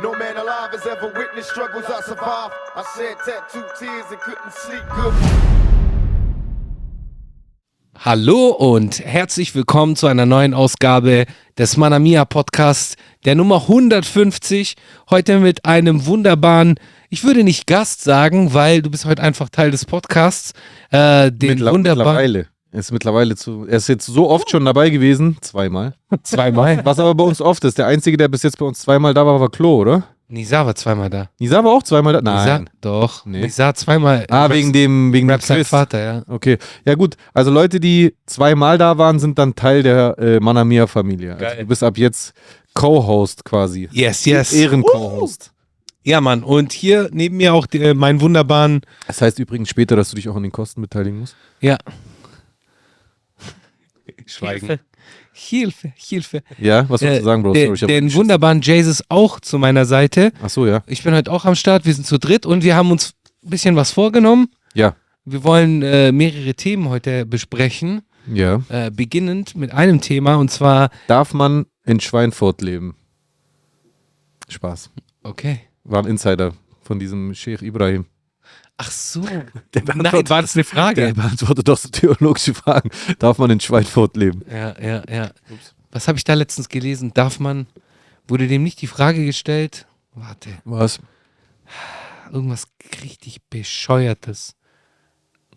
No man alive has ever witnessed struggles I survived. I shed tattooed tears and couldn't sleep good. Hallo und herzlich willkommen zu einer neuen Ausgabe des Manamia Podcast, der Nummer 150. Heute mit einem wunderbaren, ich würde nicht Gast sagen, weil du bist heute einfach Teil des Podcasts. Äh, den Mittler wunderbaren mittlerweile. Er ist mittlerweile zu. Er ist jetzt so oft schon dabei gewesen. Zweimal. zweimal. Was aber bei uns oft ist. Der Einzige, der bis jetzt bei uns zweimal da war, war Klo, oder? Nisa war zweimal da. Nisa war auch zweimal da. Nisa, Nein. doch. Nee. Nisa zweimal. Ah, wegen dem, wegen dem Rap sein Quiz. Vater, ja. Okay. Ja, gut. Also Leute, die zweimal da waren, sind dann Teil der äh, Manamia-Familie. Also du bist ab jetzt Co-Host quasi. Yes, yes. Ehren-Co-Host. Ja, Mann. Und hier neben mir auch äh, meinen wunderbaren, Das heißt übrigens später, dass du dich auch an den Kosten beteiligen musst. ja. Schweigen. Hilfe, Hilfe. Ja, was wolltest du sagen, Bro? Äh, Sorry, ich hab den geschissen. wunderbaren Jesus auch zu meiner Seite. Ach so, ja. Ich bin heute auch am Start. Wir sind zu dritt und wir haben uns ein bisschen was vorgenommen. Ja. Wir wollen äh, mehrere Themen heute besprechen. Ja. Äh, beginnend mit einem Thema und zwar, Darf man in Schweinfurt leben? Spaß. okay. War ein Insider von diesem Sheikh Ibrahim. Ach so. Nein, war das eine Frage? Der beantwortet doch so theologische Fragen. Darf man in Schweinfurt leben? Ja, ja, ja. Was habe ich da letztens gelesen? Darf man, wurde dem nicht die Frage gestellt? Warte, Was? irgendwas richtig bescheuertes.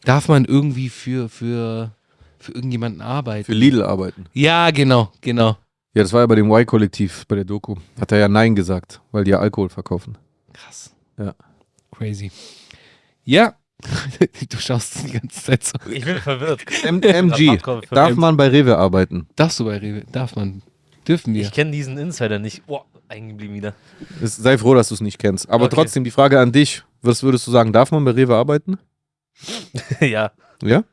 Darf man irgendwie für, für, für irgendjemanden arbeiten? Für Lidl arbeiten. Ja, genau, genau. Ja, das war ja bei dem Y-Kollektiv, bei der Doku. Hat er ja Nein gesagt, weil die ja Alkohol verkaufen. Krass. Ja. Crazy. Ja. du schaust die ganze Zeit so. Ich bin verwirrt. M MG, darf man bei Rewe arbeiten? Darfst du bei Rewe? Darf man? Dürfen wir? Ich kenne diesen Insider nicht. Boah, eingeblieben wieder. Es, sei froh, dass du es nicht kennst. Aber Okay. trotzdem die Frage an dich. Was würdest du sagen, darf man bei Rewe arbeiten? ja. Ja?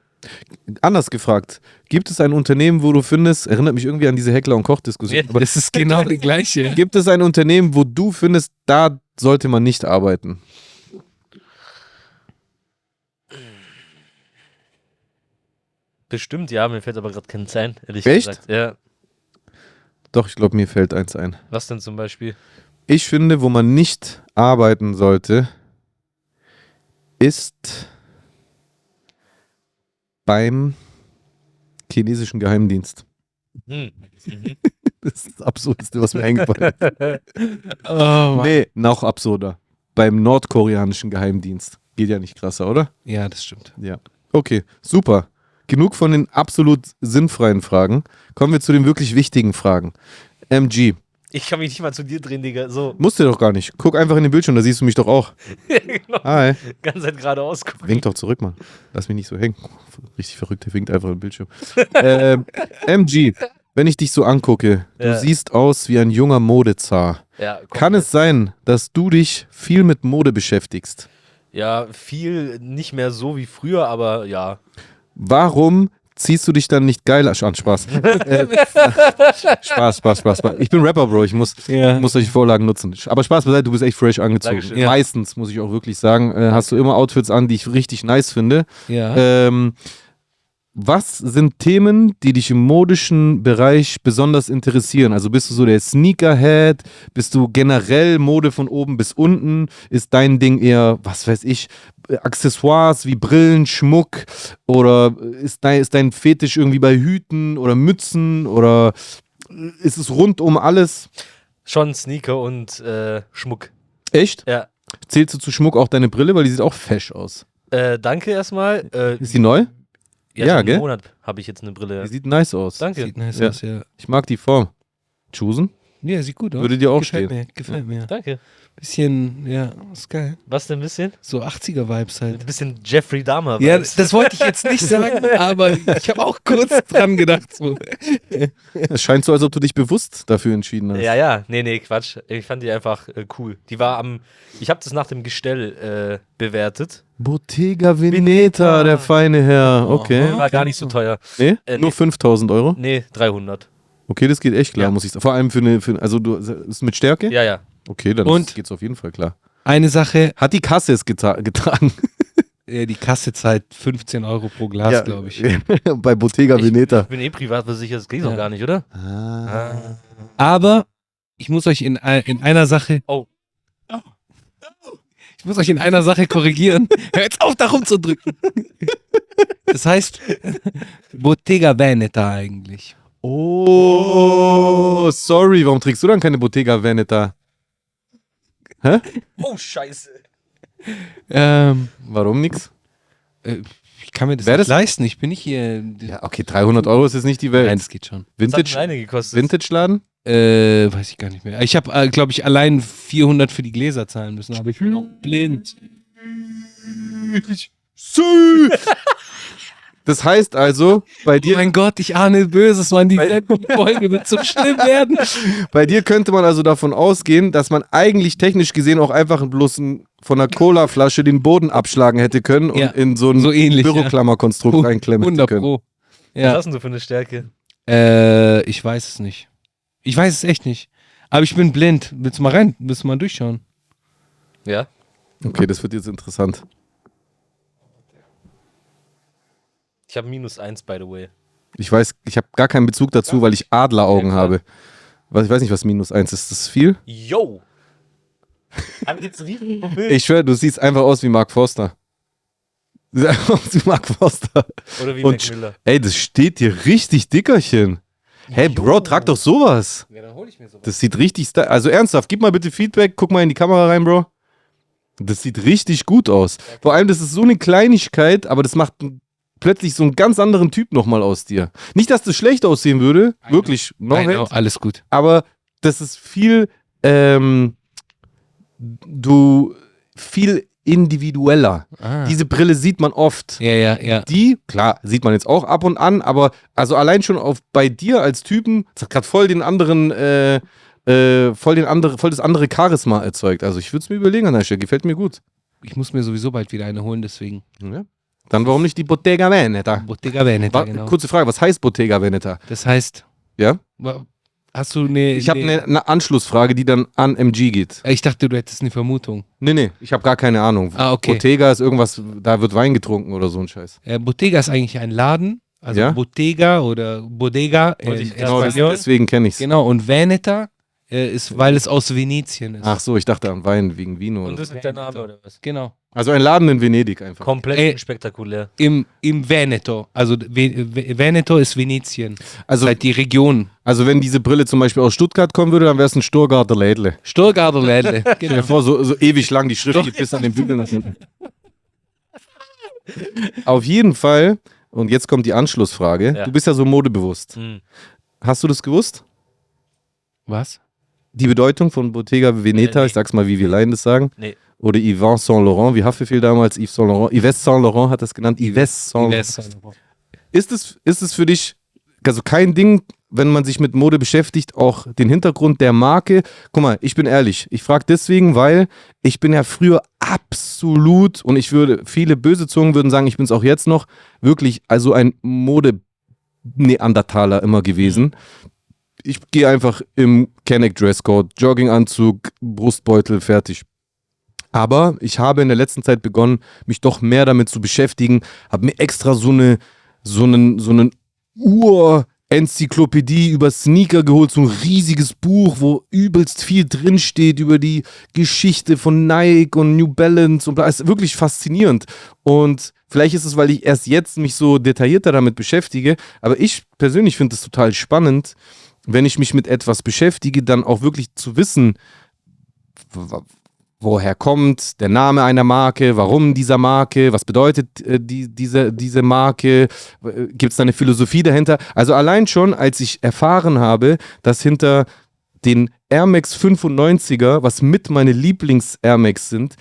Anders gefragt, gibt es ein Unternehmen, wo du findest, erinnert mich irgendwie an diese Heckler- und Koch-Diskussion, Ja. aber das ist genau die gleiche. gibt es ein Unternehmen, wo du findest, da sollte man nicht arbeiten? Bestimmt, ja. Mir fällt aber gerade kein ein, ehrlich Echt? gesagt. Ja. Doch, ich glaube, mir fällt eins ein. Was denn zum Beispiel? Ich finde, wo man nicht arbeiten sollte, ist beim chinesischen Geheimdienst. Hm. Mhm. Das ist das Absurdeste, was mir eingefallen ist. Oh. Nee, noch absurder. Beim nordkoreanischen Geheimdienst. Geht ja nicht krasser, oder? Ja, das stimmt. Ja. Okay, super. Genug von den absolut sinnfreien Fragen. Kommen wir zu den wirklich wichtigen Fragen. MG, Ich kann mich nicht mal zu dir drehen, Digga. So, musst du doch gar nicht. Guck einfach in den Bildschirm, da siehst du mich doch auch. genau. Hi. Ganz Zeit geradeaus gucken. Wink doch zurück, Mann. Lass mich nicht so hängen. Richtig verrückt, der winkt einfach im Bildschirm. ähm, MG, wenn ich dich so angucke, du Ja. siehst aus wie ein junger Modezar. Ja, Kann es sein, dass du dich viel mit Mode beschäftigst? Ja, viel nicht mehr so wie früher, aber ja. Warum ziehst du dich dann nicht geil an? Spaß. äh, Spaß, Spaß, Spaß, Spaß. Ich bin Rapper, Bro. Ich muss, Ja. muss solche Vorlagen nutzen. Aber Spaß beiseite, du bist echt fresh angezogen. Ja. Meistens, muss ich auch wirklich sagen, äh, hast du immer Outfits an, die ich richtig nice finde. Ja. Ähm, was sind Themen, die dich im modischen Bereich besonders interessieren? Also bist du so der Sneakerhead? Bist du generell Mode von oben bis unten? Ist dein Ding eher, was weiß ich, Accessoires wie Brillen, Schmuck? Oder ist dein, ist dein Fetisch irgendwie bei Hüten oder Mützen? Oder ist es rund um alles? Schon Sneaker und äh, Schmuck. Echt? Ja. Zählst du zu Schmuck auch deine Brille? Weil die sieht auch fesch aus. Äh, danke erstmal. Äh, Ist die neu? Ja, ja, gell? Monat habe ich jetzt eine Brille. Die sieht nice aus. Danke. Sieht nice Ja. aus, ja. Ich mag die Form. Choosen? Ja, sieht gut aus. Würde dir auch gefällt stehen. Mir, gefällt mir. Danke. Bisschen, ja, ist geil. Was denn ein bisschen? So 80er-Vibes halt. Ein bisschen Jeffrey Dahmer. Ja, Vibes. das wollte ich jetzt nicht sagen, aber ich habe auch kurz dran gedacht. So. Es scheint so, als ob du dich bewusst dafür entschieden hast. Ja, ja, nee, nee, Quatsch. Ich fand die einfach äh, cool. Die war am, ich habe das nach dem Gestell äh, bewertet. Bottega Veneta, der feine Herr. Okay. War gar nicht so teuer. Nee? Äh, Nur nee. 5000 Euro? Nee, 300. Okay, das geht echt klar, Ja. muss ich sagen. Vor allem für eine, für, also du, ist mit Stärke? Ja, ja. Okay, dann Und- geht's auf jeden Fall klar. Eine Sache, Hat die Kasse es geta getragen? äh, die Kasse zahlt 15 Euro pro Glas, glaube ich. Bei Bottega Ich- Veneta. Ich bin eh privat versichert, das geht Ja. doch gar nicht, oder? Ah. Aber ich muss euch in, in einer Sache Oh. Ich muss euch in einer Sache korrigieren. Hör jetzt auf, da rumzudrücken. Das heißt Bottega Veneta eigentlich. Oh, sorry, warum trägst du dann keine Bottega Veneta? Hä? Oh, scheiße. Ähm, Warum nix? äh, ich kann mir das Wär nicht das- leisten. Ich bin nicht hier. Ja, okay, 300 Euro ist jetzt nicht die Welt. Nein, das geht schon. Was hat Vintage, eine gekostet? Vintage-Laden? Äh, weiß ich gar nicht mehr. Ich habe, äh, glaube ich, allein 400 für die Gläser zahlen müssen, aber ich bin auch blind. Das heißt also, bei Oh dir, mein Gott, ich ahne Böses, Mann. Die Folge wird so schlimm werden. bei dir könnte man also davon ausgehen, dass man eigentlich technisch gesehen auch einfach bloß ein, von einer Cola-Flasche den Boden abschlagen hätte können und Ja, in so ein so ähnlich, ja. Büroklammerkonstrukt reinklemmen hätte 100 können. Pro. Was Ja. hast denn du für eine Stärke? Äh, ich weiß es nicht. Ich weiß es echt nicht. Aber ich bin blind. Willst du mal rein? Willst du mal durchschauen? Ja. Okay, das wird jetzt interessant. Ich habe minus eins, by the way. Ich weiß, ich habe gar keinen Bezug dazu, weil ich Adleraugen Ja, habe. Was, ich weiß nicht, was minus eins ist. Ist das viel? Yo! Ich schwöre, du siehst einfach aus wie Mark Forster. Du siehst einfach aus wie Mark Forster. Oder wie Und Mac Miller. ey, das steht dir richtig dickerchen. Hey, Bro, trag doch sowas. Ja, dann hole ich mir sowas. Das sieht richtig, also ernsthaft, gib mal bitte Feedback, guck mal in die Kamera rein, Bro. Das sieht richtig gut aus. Vor allem, das ist so eine Kleinigkeit, aber das macht n- plötzlich so einen ganz anderen Typ nochmal aus dir. Nicht, dass das schlecht aussehen würde, wirklich, no Nein, hate, oh, alles gut. aber das ist viel, ähm, du, viel individueller. Ah. Diese Brille sieht man oft. ja, ja, ja. Die, klar, sieht man jetzt auch ab und an, aber also allein schon auf bei dir als Typen, das hat gerade voll den anderen, äh, äh, voll den andere, voll das andere Charisma erzeugt. Also ich würde es mir überlegen an der Stelle, gefällt mir gut. Ich muss mir sowieso bald wieder eine holen, deswegen. Ja. Dann warum nicht die Bottega Veneta? Bottega Veneta, Wa- genau. Kurze Frage, was heißt Bottega Veneta? Das heißt, Ja? hast du eine. Ich habe eine- eine ne Anschlussfrage, die dann an MG geht. Ich dachte, du hättest eine Vermutung. Nee, nee, ich habe gar keine Ahnung. Ah, okay. Bottega ist irgendwas, da wird Wein getrunken oder so ein Scheiß. Äh, Bottega ist eigentlich ein Laden. Also Ja? Bottega oder Bodega ich erst Genau, deswegen kenne ich's. Genau, und Veneta äh, ist, weil es aus Venetien ist. Ach so, ich dachte an Wein wegen Vino. Und Oder das so. ist der Name oder was? Genau. Also ein Laden in Venedig einfach. Komplett Ey. spektakulär. Im, Im Veneto. Also Ve Ve Veneto ist Venetien. Also, halt die Region. also wenn diese Brille zum Beispiel aus Stuttgart kommen würde, dann wäre es ein Sturgarter Lädle. Stuttgarter Lädle. Stell genau. dir vor, so, so ewig lang die Schrift geht bis an den Bügel nach hinten. Auf jeden Fall, und jetzt kommt die Anschlussfrage. Ja. Du bist ja so modebewusst. Hm. Hast du das gewusst? Was? Die Bedeutung von Bottega Veneta, Äh, nee. ich sag's mal, wie wir Laien das sagen. Nee. Oder Yves Saint Laurent, wie Haftbefehl damals, Yves Saint Laurent. Yves Saint Laurent hat das genannt. Yves Saint Laurent. Ist es, ist es für dich also kein Ding, wenn man sich mit Mode beschäftigt, auch den Hintergrund der Marke? Guck mal, ich bin ehrlich. Ich frage deswegen, weil ich bin ja früher absolut und ich würde, viele böse Zungen würden sagen, ich bin es auch jetzt noch, wirklich also ein Mode-Neandertaler immer gewesen. Ich gehe einfach im Kenneck Dresscode, Jogginganzug, Brustbeutel, fertig. Aber ich habe in der letzten Zeit begonnen, mich doch mehr damit zu beschäftigen, habe mir extra so eine so einen so einen Ur-Enzyklopädie über Sneaker geholt, so ein riesiges Buch, wo übelst viel drinsteht über die Geschichte von Nike und New Balance und bla. Ist wirklich faszinierend. Und vielleicht ist es, weil ich erst jetzt mich so detaillierter damit beschäftige, aber ich persönlich finde es total spannend, wenn ich mich mit etwas beschäftige, dann auch wirklich zu wissen, woher kommt der Name einer Marke, warum dieser Marke, was bedeutet äh, die, diese, diese Marke, gibt es da eine Philosophie dahinter? Also allein schon, als ich erfahren habe, dass hinter den Air Max 95er, was mit meine Lieblings-Air Max sind,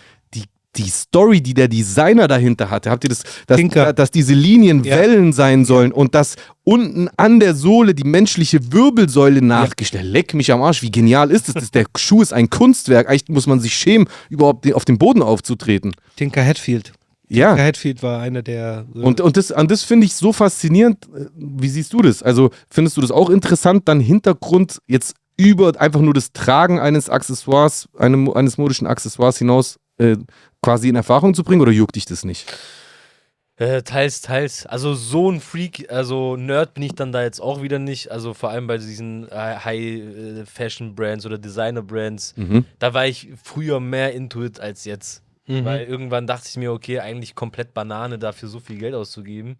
die, Story, die der Designer dahinter hatte, habt ihr das, dass, dass diese Linien Ja. Wellen sein sollen und dass unten an der Sohle die menschliche Wirbelsäule nachgestellt. Leck mich am Arsch, wie genial ist das? das? Der Schuh ist ein Kunstwerk. Eigentlich muss man sich schämen, überhaupt auf den Boden aufzutreten. Tinker Hatfield. Ja. Tinker Hatfield war einer der. äh, Und, und das, und das finde ich so faszinierend. Wie siehst du das? Also findest du das auch interessant, dann Hintergrund jetzt über einfach nur das Tragen eines Accessoires, einem, eines modischen Accessoires hinaus äh, quasi in Erfahrung zu bringen oder juckt dich das nicht? Äh, teils, teils. Also so ein Freak, also Nerd bin ich dann da jetzt auch wieder nicht. Also vor allem bei diesen äh, High-Fashion-Brands oder Designer-Brands. Mhm. Da war ich früher mehr into it als jetzt. Mhm. Weil irgendwann dachte ich mir, okay, eigentlich komplett Banane dafür so viel Geld auszugeben.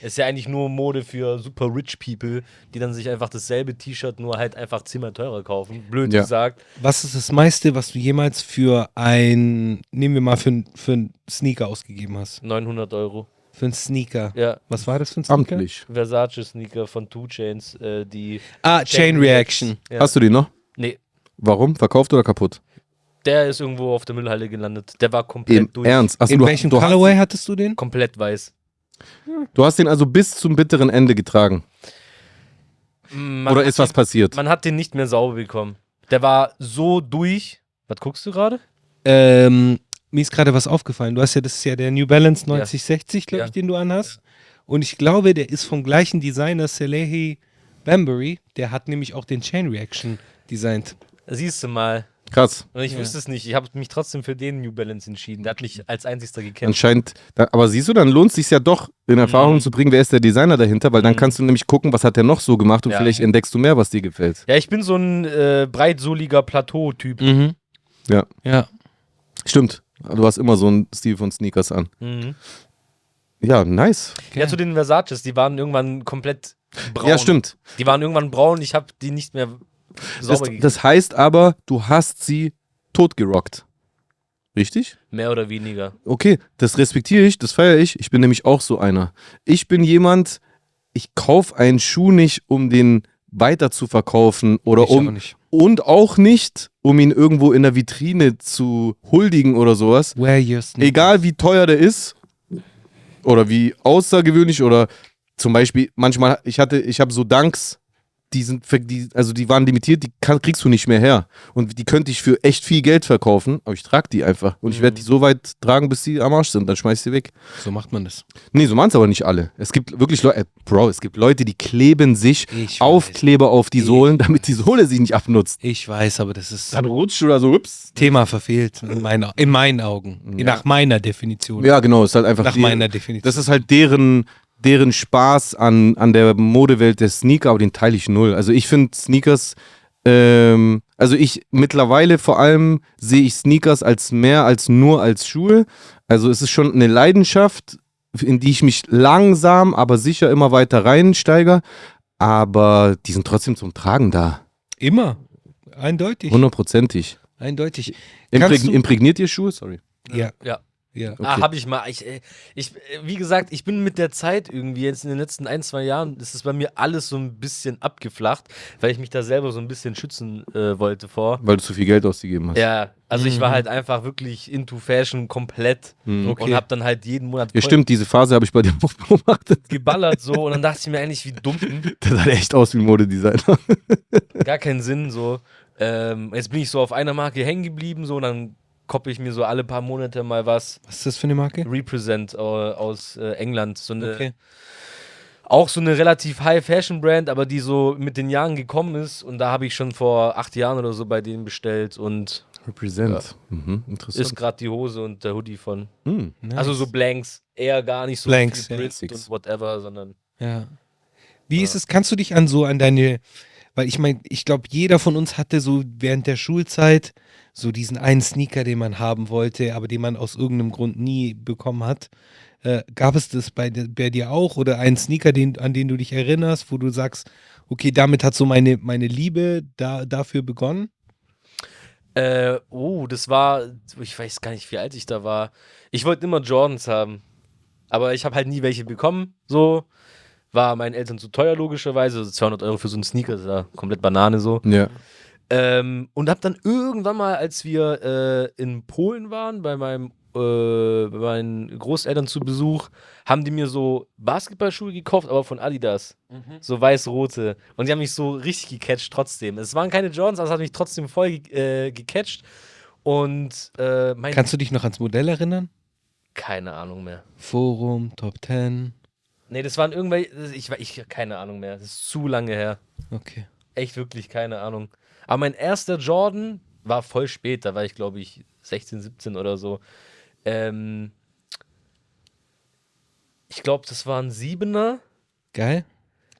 Ist ja eigentlich nur Mode für super rich people, die dann sich einfach dasselbe T-Shirt nur halt einfach zehnmal teurer kaufen. Blöd Ja. gesagt. Was ist das meiste, was du jemals für ein, nehmen wir mal für, für einen Sneaker ausgegeben hast? 900 Euro. Für einen Sneaker. Ja. Was war das für ein Sneaker? Amtlich. Versace-Sneaker von Two Chains, äh, die. Ah, Chain Reaction. Ja. Hast du die noch? Nee, Warum? Verkauft oder kaputt? der ist irgendwo auf der Müllhalde gelandet. Der war komplett Im durch. Ernst? Achso, In du, welchem du, hast, Colorway hattest du den? Komplett weiß. Du hast den also bis zum bitteren Ende getragen. Man oder ist was den, passiert? Man hat den nicht mehr sauber bekommen. Der war so durch. Was guckst du gerade? Ähm, mir ist gerade was aufgefallen. Du hast ja, das ist ja der New Balance 9060, glaube Ja. ich, den du anhast. Und ich glaube, der ist vom gleichen Designer, Salehi Bambury. Der hat nämlich auch den Chain Reaction designt. Siehst du mal. Krass. Und ich Ja. wusste es nicht. Ich habe mich trotzdem für den New Balance entschieden. Der hat mich als einzigster gekämpft. Anscheinend, da, aber siehst du, dann lohnt es sich ja doch, in Erfahrung Mhm. zu bringen, wer ist der Designer dahinter, weil dann Mhm. kannst du nämlich gucken, was hat der noch so gemacht und Ja. vielleicht entdeckst du mehr, was dir gefällt. Ja, ich bin so ein äh, breitsohliger Plateau-Typ. Mhm. Ja. Ja. Stimmt. Du hast immer so einen Stil von Sneakers an. Mhm. Ja, nice. Ja, zu den Versaces, die waren irgendwann komplett braun. Ja, stimmt. Die waren irgendwann braun, ich habe die nicht mehr Das, das heißt aber, du hast sie totgerockt. Richtig? Mehr oder weniger. Okay, das respektiere ich, das feiere ich. Ich bin nämlich auch so einer. Ich bin jemand, ich kaufe einen Schuh nicht, um den weiter zu verkaufen oder Ich um nicht. und auch nicht, um ihn irgendwo in der Vitrine zu huldigen oder sowas. Wear your sneakers. Egal wie teuer der ist oder wie außergewöhnlich oder zum Beispiel manchmal, ich hatte, ich habe so Dunks, die sind, die, also die waren limitiert, die kann, kriegst du nicht mehr her. Und die könnte ich für echt viel Geld verkaufen, aber ich trage die einfach. Und ich werde die so weit tragen, bis die am Arsch sind, dann schmeiß ich sie weg. So macht man das. Nee, so machen es aber nicht alle. Es gibt wirklich Leute, äh, Bro, es gibt Leute, die kleben sich Ich Aufkleber auf die Ich Sohlen, damit die Sohle sich nicht abnutzt. Ich weiß, aber das ist Dann rutscht oder so, ups. Thema verfehlt in, meiner, in meinen Augen. Ja. Nach meiner Definition. Ja, genau, ist halt einfach Nach die- meiner Definition. Das ist halt deren, deren Spaß an, an der Modewelt der Sneaker, aber den teile ich null. Also ich finde Sneakers, ähm, also ich mittlerweile vor allem sehe ich Sneakers als mehr als nur als Schuhe. Also es ist schon eine Leidenschaft, in die ich mich langsam, aber sicher immer weiter reinsteige. Aber die sind trotzdem zum Tragen da. Immer. Eindeutig. Hundertprozentig. Eindeutig. Du- imprägniert ihr Schuhe? Sorry. Ja. Ja. Ja. Ah, hab ich mal. Ich, äh, ich, äh, wie gesagt, ich bin mit der Zeit irgendwie jetzt in den letzten ein, zwei Jahren, ist es bei mir alles so ein bisschen abgeflacht, weil ich mich da selber so ein bisschen schützen äh, wollte vor. Weil du zu viel Geld ausgegeben hast. Ja, also ich war Mhm. halt einfach wirklich into Fashion komplett Mhm. Okay. und hab dann halt jeden Monat Ja, stimmt, diese Phase habe ich bei dir auch beobachtet. geballert so und dann dachte ich mir eigentlich, wie dumm, Der sah echt aus wie ein Modedesigner. gar keinen Sinn so. Ähm, jetzt bin ich so auf einer Marke hängen geblieben so und dann koppe ich mir so alle paar Monate mal was. Was ist das für eine Marke? Represent äh, aus äh, England. So eine, Okay. Auch so eine relativ High-Fashion-Brand, aber die so mit den Jahren gekommen ist. Und da habe ich schon vor acht Jahren oder so bei denen bestellt und Represent. Mhm, ist interessant. gerade die Hose und der Hoodie von. Hm. Nice. Also so Blanks, eher gar nicht so Blanks, viel ja. Und whatever, sondern Ja. Wie ist es, kannst du dich an so an deine, weil ich meine, ich glaube, jeder von uns hatte so während der Schulzeit so diesen einen Sneaker, den man haben wollte, aber den man aus irgendeinem Grund nie bekommen hat. Äh, gab es das bei, bei dir auch oder einen Sneaker, den, an den du dich erinnerst, wo du sagst, okay, damit hat so meine, meine Liebe da, dafür begonnen? Äh, oh, das war, ich weiß gar nicht, wie alt ich da war. Ich wollte immer Jordans haben, aber ich habe halt nie welche bekommen. So war meinen Eltern zu teuer logischerweise. Also 200 Euro für so einen Sneaker, das ist ja komplett Banane so. Ja. Ähm, und hab dann irgendwann mal, als wir äh, in Polen waren, bei meinem äh, bei meinen Großeltern zu Besuch, haben die mir so Basketballschuhe gekauft, aber von Adidas. So weiß-rote. Und die haben mich so richtig gecatcht trotzdem. Es waren keine Jordans, aber es hat mich trotzdem voll ge äh, gecatcht. Und äh, mein. Kannst du dich noch ans Modell erinnern? keine Ahnung mehr. Forum, Top 10. Nee, das waren irgendwelche. Ich, ich keine Ahnung mehr. Das ist zu lange her. Okay. Echt wirklich keine Ahnung. Aber mein erster Jordan war voll spät, da war ich glaube ich 16, 17 oder so. Ähm, ich glaube, das war ein Siebener. Geil.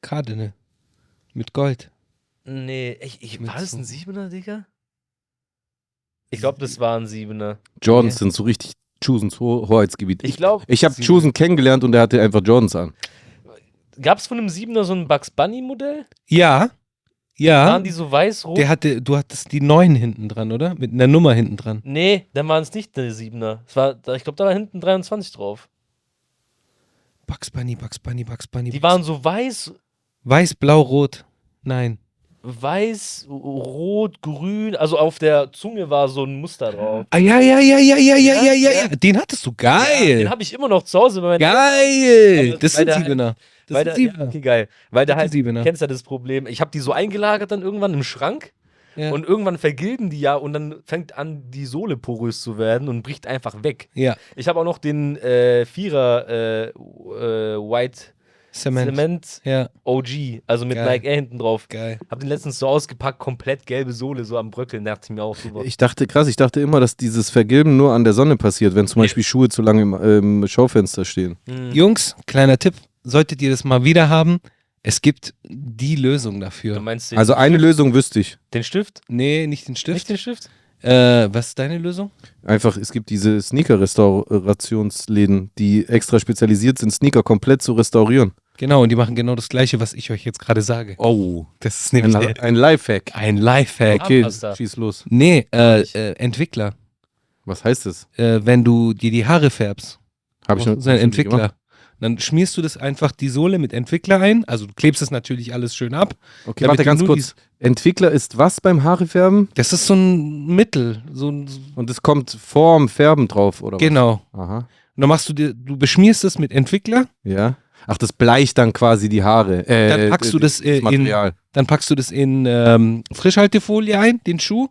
Cardinal. Mit Gold. Nee, ich, ich, war das ein Siebener, Digga? Ich glaube, das war ein Siebener. Jordans Ja. sind so richtig Chusens Ho Hoheitsgebiet. Ich glaube, Ich habe Chusen kennengelernt und er hatte einfach Jordans an. Gab es von einem Siebener so ein Bugs Bunny Modell? Ja. Ja. Waren die so weiß-rot? Der hatte, du hattest die 9 hinten dran, oder? Mit einer Nummer hinten dran. Nee, dann waren es nicht der Siebener. Es war, ich glaube, da war hinten 23 drauf. Bugs Bunny, Bugs Bunny, Bugs Bunny. Die Bugs- waren so weiß, Weiß, blau, rot. Nein. Weiß, rot, grün. Also auf der Zunge war so ein Muster drauf. Ah, ja, ja, ja, ja, ja, ja, ja, ja, Ja, ja. Den hattest du. Geil. Den habe ich immer noch zu Hause. Bei meinen Geil. Aber Das sind der- Siebener. Das weil sind der, ja, Siebener. okay, geil. Weil Das halt, Siebener. kennst ja das Problem. Ich habe die so eingelagert dann irgendwann im Schrank Ja. und irgendwann vergilben die ja und dann fängt an, die Sohle porös zu werden und bricht einfach weg. ja. Ich habe auch noch den äh, Vierer äh, äh, White Cement. Cement Ja, OG, also mit Geil. Nike Air hinten drauf. geil. Hab den letztens so ausgepackt, komplett gelbe Sohle, so am Bröckeln, dachte ich mir auch super. Ich dachte, krass, ich dachte immer, dass dieses Vergilben nur an der Sonne passiert, wenn zum. Beispiel Schuhe zu lange im ähm, Schaufenster stehen. Mhm. Jungs, kleiner Tipp. Solltet ihr das mal wieder haben, es gibt die Lösung Du dafür. meinst den, Also eine Lösung wüsste ich. den Stift? Nee, nicht den Nicht Stift. den Stift? Äh, was ist deine Lösung? Einfach, es gibt diese Sneaker-Restaurationsläden, die extra spezialisiert sind, Sneaker komplett zu restaurieren. Genau, und die machen genau das Gleiche, was ich euch jetzt gerade sage. Oh. Das ist nämlich Ein, der, ein Lifehack. ein Lifehack. Okay, Zahnpasta. schieß los. Nee, äh, äh, Entwickler. Was heißt das? Äh, wenn du dir die Haare färbst, Habe ich noch ich noch nie Entwickler. Dann schmierst du das einfach die Sohle mit Entwickler ein. Also du klebst es natürlich alles schön ab. Okay, warte ganz kurz. Entwickler ist was beim Haarefärben? Das ist so ein Mittel. So ein, Und es kommt vorm Färben drauf, oder genau. was? Aha. Und dann machst du dir, du beschmierst es mit Entwickler, Ja. Ach, das bleicht dann quasi die Haare. Äh, Dann packst du das, äh, in- Material. dann packst du das in ähm, Frischhaltefolie ein, den Schuh,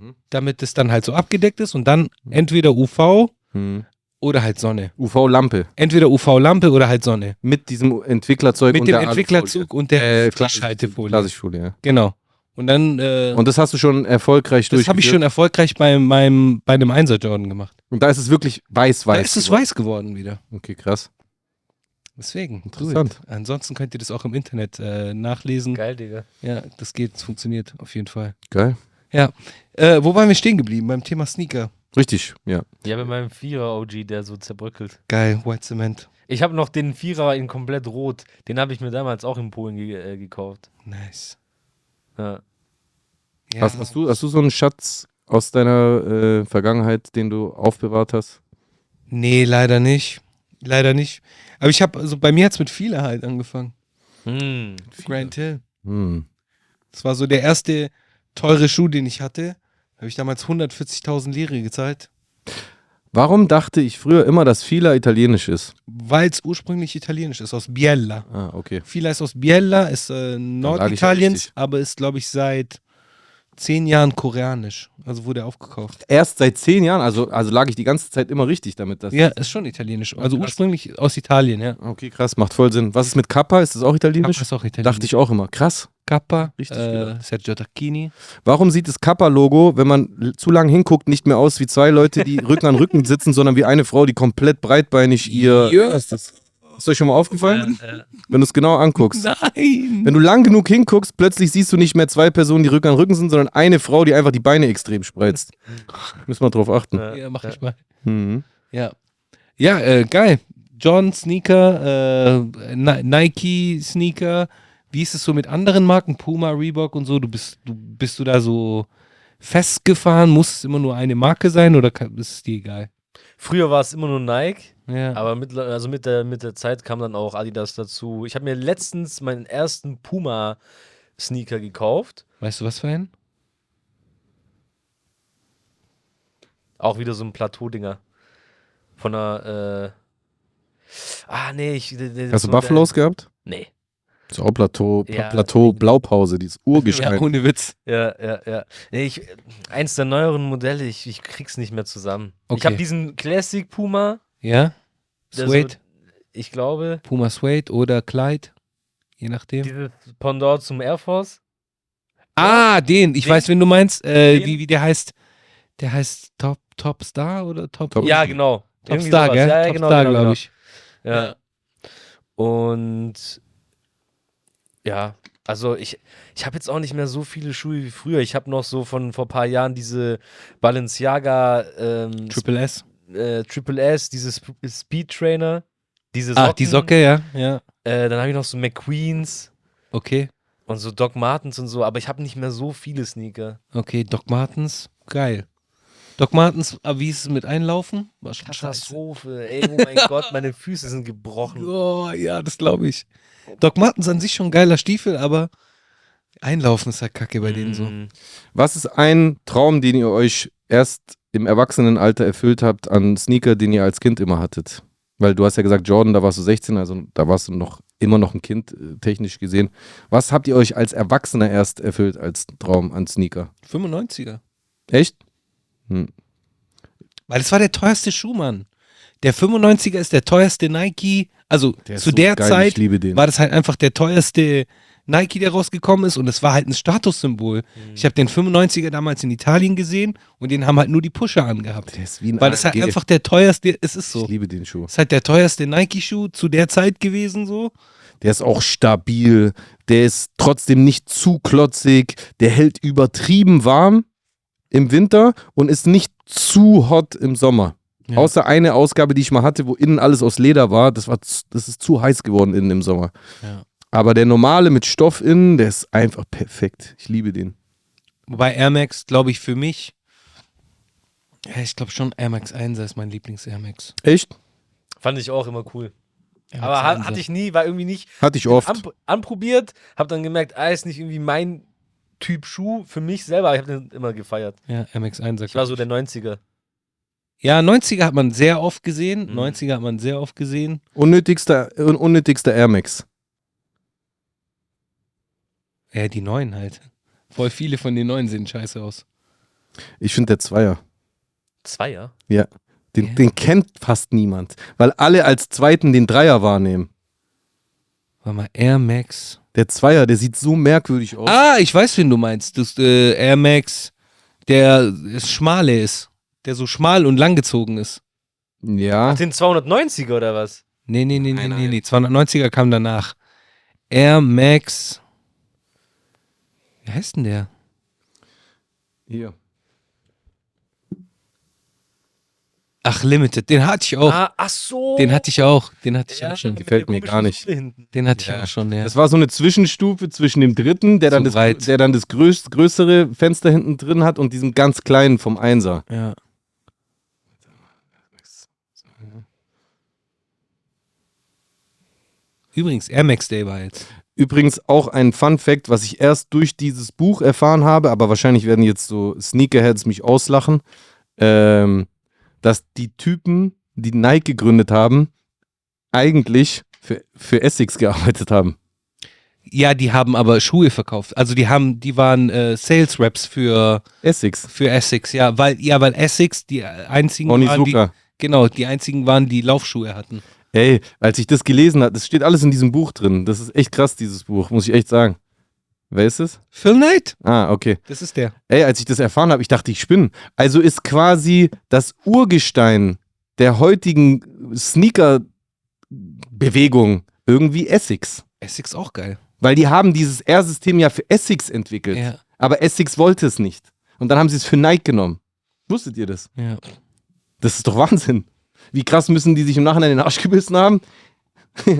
Mhm. damit es dann halt so abgedeckt ist und dann entweder UV Hm. oder halt Sonne. UV-Lampe. Entweder UV-Lampe oder halt Sonne. Mit diesem Entwicklerzeug Mit und dem der. Entwicklerzug und der Äh, Frischhaltefolie. Plastikfolie, ja. Genau. Und dann, äh, Und das hast du schon erfolgreich das habe ich schon erfolgreich bei meinem, bei einem Einser Jordan gemacht. Und da ist es wirklich weiß-weiß. Da ist es geworden. weiß geworden wieder. Okay, krass. Deswegen. Interessant. Ansonsten könnt ihr das auch im Internet äh, nachlesen. Geil, Digga. Ja, das geht, das funktioniert auf jeden Fall. Geil. Äh, wo waren wir stehen geblieben? Beim Thema Sneaker. Richtig, ja. Ja, mit meinem Vierer OG, der so zerbröckelt. Geil, White Cement. Ich habe noch den Vierer in komplett rot. Den habe ich mir damals auch in Polen ge äh, gekauft. Nice. Ja. Ja. Hast, hast, du, hast du so einen Schatz aus deiner äh, Vergangenheit, den du aufbewahrt hast? Nee, leider nicht. Leider nicht. Aber ich habe, also bei mir hat es mit Fila halt angefangen. Hm. Grand Hill. Hm. Das war so der erste teure Schuh, den ich hatte. Habe ich damals 140.000 Lire gezahlt, Warum dachte ich früher immer, dass Fila italienisch ist? weil es ursprünglich italienisch ist, aus Biella. Ah, okay. Fila ist aus Biella, ist äh, richtig. aber ist, glaube ich, seit zehn Jahren koreanisch. Also wurde er aufgekauft. Erst seit zehn Jahren, also, also lag ich die ganze Zeit immer richtig damit. Dass Ja, ist schon italienisch. Also krass. ursprünglich aus Italien, ja. Okay, krass, macht voll Sinn. Was ist mit Kappa? Ist das auch italienisch? Kappa ist auch italienisch. Dachte ich auch immer. Krass. Kappa, Richtig äh. Sergio Tacchini. Warum sieht das Kappa-Logo, wenn man zu lang hinguckt, nicht mehr aus wie zwei Leute, die Rücken an Rücken sitzen, sondern wie eine Frau, die komplett breitbeinig ihr. Ja. Ist das ist euch schon mal aufgefallen? Äh, äh, Wenn du es genau anguckst. Nein! Wenn du lang genug hinguckst, plötzlich siehst du nicht mehr zwei Personen, die Rücken an Rücken sind, sondern eine Frau, die einfach die Beine extrem spreizt. Müssen wir drauf achten. Ja, mach ich mal. Mhm. Ja. Ja, äh, geil. John Sneaker, äh, Ni- Nike Sneaker. Wie ist es so mit anderen Marken? Puma, Reebok und so? Du bist, du bist du da so festgefahren? Muss es immer nur eine Marke sein oder kann, ist es dir egal? Früher war es immer nur Nike, Ja. aber mit, also mit, der, mit der Zeit kam dann auch Adidas dazu. Ich habe mir letztens meinen ersten Puma-Sneaker gekauft. weißt du was für einen? Auch wieder so ein Plateau-Dinger. Von einer. Äh ah, nee, ich. Hast du so der- gehabt? Nee. Das ist auch Plateau, Ja. Plateau Blaupause, dieses Ja, Urgestein. ohne Witz. Ja, ja, ja. Nee, ich, eins der neueren Modelle, ich, ich krieg's nicht mehr zusammen. Ich Okay. habe diesen Classic Puma. Ja? Suede, So, ich glaube, Puma Suede oder Clyde. Je nachdem. dieses Pendant zum Air Force. Ah, den. Ich Den- weiß, wen du meinst. Äh, wie, wie der heißt. Der heißt Top, Top Star oder Top, Top- Ja, genau. Top Irgendwie Star, sowas. gell? Ja, ja, Top genau, Star, genau, glaube genau. ich. Ja. Und ja, also ich, ich habe jetzt auch nicht mehr so viele Schuhe wie früher. Ich habe noch so von vor ein paar Jahren diese Balenciaga, ähm, Triple S. äh, Triple S, dieses Speed Trainer, diese Socken. Ah, die Socke, ja, ja. Äh, dann habe ich noch so McQueens Okay, und so Doc Martens und so, aber ich habe nicht mehr so viele Sneaker. okay, Doc Martens, geil. Doc Martens, ah, wie ist es mit Einlaufen? War schon scheiße. Katastrophe. Ey, oh mein Gott, meine Füße sind gebrochen. Oh, ja, das glaube ich. Doc Martens an sich schon ein geiler Stiefel, aber Einlaufen ist halt kacke bei denen so. Mm. Was ist ein Traum, den ihr euch erst im Erwachsenenalter erfüllt habt an Sneaker, den ihr als Kind immer hattet? Weil du hast ja gesagt, Jordan, da warst du 16, also da warst du noch immer noch ein Kind, äh, technisch gesehen. Was habt ihr euch als Erwachsener erst erfüllt als Traum an Sneaker? 95er. Echt? Hm. Weil es war der teuerste Schuh, Mann. Der 95er ist der teuerste Nike. Also Der zu so der geil, Zeit war das halt einfach der teuerste Nike, der rausgekommen ist und es war halt ein Statussymbol. Ich habe den 95er damals in Italien gesehen und den haben halt nur die Pusher angehabt. Der ist wie ein Weil das halt einfach der teuerste, es ist so. Ich liebe den Schuh. Es ist halt der teuerste Nike-Schuh zu der Zeit gewesen so. Der ist auch stabil, der ist trotzdem nicht zu klotzig, der hält übertrieben warm im Winter und ist nicht zu hot im Sommer. Ja. Außer eine Ausgabe, die ich mal hatte, wo innen alles aus Leder war, das, war das ist zu heiß geworden innen im Sommer. Ja. Aber der normale mit Stoff innen, der ist einfach perfekt. Ich liebe den. Wobei Air Max, glaube ich, für mich, ja, ich glaube schon Air Max 1 ist mein Lieblings-Air Max. Echt? Fand ich auch immer cool. Aber Max ha 1er. hatte ich nie, war irgendwie nicht Hatte ich oft. anp anprobiert, hab dann gemerkt, ah, ist nicht irgendwie mein Typ Schuh für mich selber. Ich habe den immer gefeiert. Ja, Air Max 1 Ich war so der 90er. Ja, 90er hat man sehr oft gesehen. Mhm. 90er hat man sehr oft gesehen. Unnötigster, un unnötigster Air Max. Ja, die neuen halt. Voll viele von den neuen sehen scheiße aus. Ich finde der Zweier. Zweier? Den, Ja. den kennt fast niemand, weil alle als Zweiten den Dreier wahrnehmen. Warte mal, Air Max. Der Zweier, der sieht so merkwürdig aus. Ah, ich weiß, wen du meinst. Das äh, Air Max, der ist schmale ist. Der so schmal und langgezogen ist. Ja. Ach, den 290er oder was? Nee, nee, nee, nee, Nein, nee, nein. nee. 290er kam danach. Air Max. Wie heißt denn der? Hier. Ach, Limited. Den hatte ich auch. Ah, ach so. Den hatte ich auch. Den hatte ich ja, auch schon. Gefällt mir gar nicht. Den hatte ich Ja. auch schon, ja. Das war so eine Zwischenstufe zwischen dem dritten, der dann, Zu das, breit. der dann das größ, größere Fenster hinten drin hat, und diesem ganz kleinen vom Einser. ja. Übrigens, Air Max Day war jetzt. Übrigens auch ein Fun Fact, was ich erst durch dieses Buch erfahren habe, aber wahrscheinlich werden jetzt so Sneakerheads mich auslachen, ähm, dass die Typen, die Nike gegründet haben, eigentlich für, für Essex gearbeitet haben. Ja, die haben aber Schuhe verkauft. Also die haben, die waren äh, Sales Reps für, Essex. für Essex, ja, weil, ja, weil Essex die einzigen waren, die, Onizuka. genau, die einzigen waren, die Laufschuhe hatten. Ey, als ich das gelesen habe, das steht alles in diesem Buch drin. Das ist echt krass, dieses Buch, muss ich echt sagen. Wer ist es? Phil Knight? Ah, okay. Das ist der. Ey, als ich das erfahren habe, ich dachte, ich spinne. Also ist quasi das Urgestein der heutigen Sneaker-Bewegung irgendwie Essex. Essex auch geil. Weil die haben dieses R-System ja für Essex entwickelt. Ja, Aber Essex wollte es nicht. Und dann haben sie es für Nike genommen. Wusstet ihr das? ja. Das ist doch Wahnsinn. Wie krass müssen die sich im Nachhinein in den Arsch gebissen haben?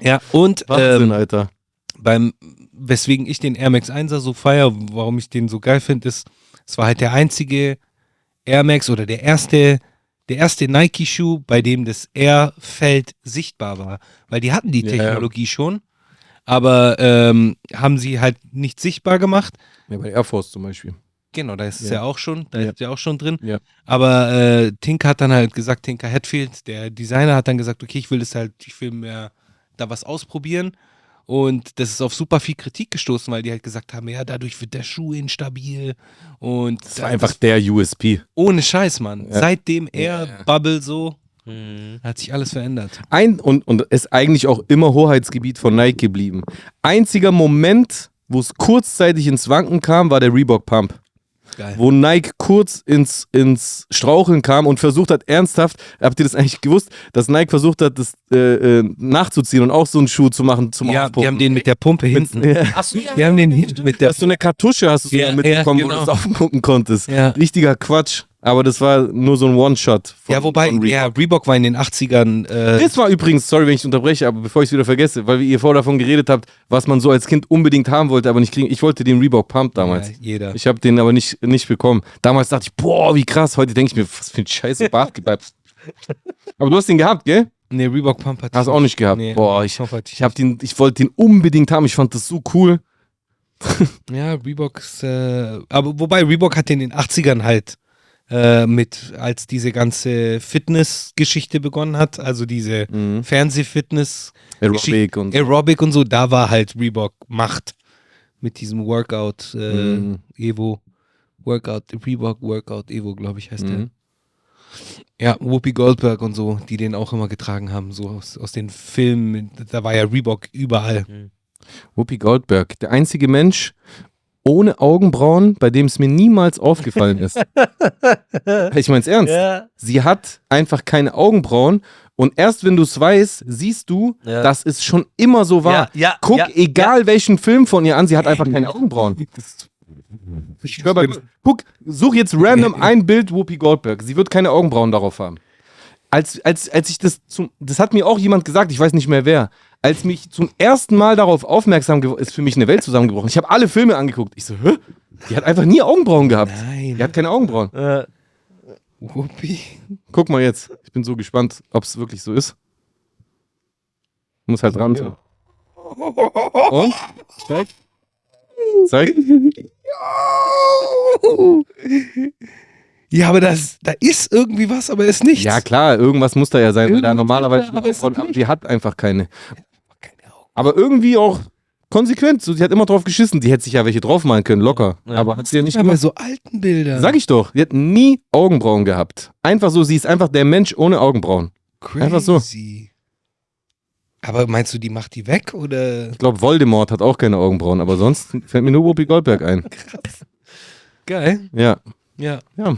Ja, und Wahnsinn, ähm, Alter. beim, weswegen ich den Air Max 1er so feier, warum ich den so geil finde, ist, es war halt der einzige Air Max oder der erste, der erste Nike-Schuh, bei dem das Air-Feld sichtbar war. Weil die hatten die Ja, Technologie schon, aber ähm, haben sie halt nicht sichtbar gemacht. Ja, bei Air Force zum Beispiel. Genau, da ist es Ja. ja, auch schon, da Ja. ist ja auch schon drin. Ja. Aber äh, Tinker hat dann halt gesagt, Tinker Hatfield, der Designer hat dann gesagt, okay, ich will das halt, ich will mir da was ausprobieren. Und das ist auf super viel Kritik gestoßen, weil die halt gesagt haben, ja, dadurch wird der Schuh instabil. Und Das war einfach der USP. ohne Scheiß, Mann. Ja. Seitdem Air Bubble so, Mhm. hat sich alles verändert. Ein, und, und ist eigentlich auch immer Hoheitsgebiet von Nike geblieben. Einziger Moment, wo es kurzzeitig ins Wanken kam, war der Reebok Pump. Geil. Wo Nike kurz ins, ins Straucheln kam und versucht hat, ernsthaft, habt ihr das eigentlich gewusst, dass Nike versucht hat, das äh, äh, nachzuziehen und auch so einen Schuh zu machen zum ja, Aufpumpen? die haben den mit der Pumpe hinten. Ja. Achso, ja. Die haben den hier mit Du der hast so eine Kartusche, hast du Ja, sogar mitbekommen, ja, wo du genau. das aufpumpen konntest. Ja. Richtiger Quatsch. Aber das war nur so ein One-Shot. von- Ja, wobei, Reebok. ja, Reebok war in den 80ern. Äh, Das war übrigens, sorry, wenn ich unterbreche, aber bevor ich es wieder vergesse, weil ihr vorher davon geredet habt, was man so als Kind unbedingt haben wollte, aber nicht kriegen. Ich wollte den Reebok Pump damals. Ja, jeder. Ich habe den aber nicht, nicht bekommen. Damals dachte ich, boah, wie krass. Heute denke ich mir, was für ein scheiße Basketball. aber du hast den gehabt, gell? Nee, Reebok Pump hat Hast auch nicht gehabt. Nee, boah, ich, ich, hab den, ich wollte den unbedingt haben. Ich fand das so cool. Ja, Reebok ist, äh, aber wobei Reebok hat in den 80ern halt äh, mit, als diese ganze Fitness-Geschichte begonnen hat, also diese Mhm. Fernsehfitness, Aerobic und so. Aerobic und so, da war halt Reebok Macht mit diesem Workout, äh, Mhm. Evo, Workout, Reebok Workout Evo, glaube ich, heißt Mhm. der. Ja, Whoopi Goldberg und so, die den auch immer getragen haben, so aus, aus den Filmen, da war ja Reebok überall. Whoopi Goldberg, der einzige Mensch ohne Augenbrauen, bei dem es mir niemals aufgefallen ist. ich meine es ernst. Ja. Sie hat einfach keine Augenbrauen und erst wenn du es weißt, siehst du, Ja. dass es schon immer so war. Ja, ja, Guck, egal welchen Film von ihr an, sie hat einfach keine Augenbrauen. Ich bei. Guck, such jetzt random ein Bild Whoopi Goldberg. Sie wird keine Augenbrauen darauf haben. Als, als, als ich das zum, das hat mir auch jemand gesagt, ich weiß nicht mehr wer, als mich zum ersten Mal darauf aufmerksam geworden ist, für mich eine Welt zusammengebrochen. Ich habe alle Filme angeguckt. Ich so, hä? Die hat einfach nie Augenbrauen gehabt. Nein. Die hat keine Augenbrauen. Äh, Whoopi. Guck mal jetzt. Ich bin so gespannt, ob es wirklich so ist. Muss halt ran. tun. Und? Zeig. Zeig. Ja, aber das, da ist irgendwie was, aber ist nichts. Ja, klar, irgendwas muss da ja sein. weil Da Irgendwas, normalerweise aber die hat einfach keine. Aber irgendwie auch konsequent. So, die hat immer drauf geschissen. Die hätte sich ja welche draufmalen können, locker. Ja. Aber hat sie ja nicht Ja, bei gemacht. so alten Bildern. Sag ich doch, die hat nie Augenbrauen gehabt. Einfach so, sie ist einfach der Mensch ohne Augenbrauen. Crazy. einfach so. Aber meinst du, die macht die weg oder? Ich glaube, Voldemort hat auch keine Augenbrauen, aber sonst fällt mir nur Whoopi Goldberg ein. Geil. Ja. Ja. Ja.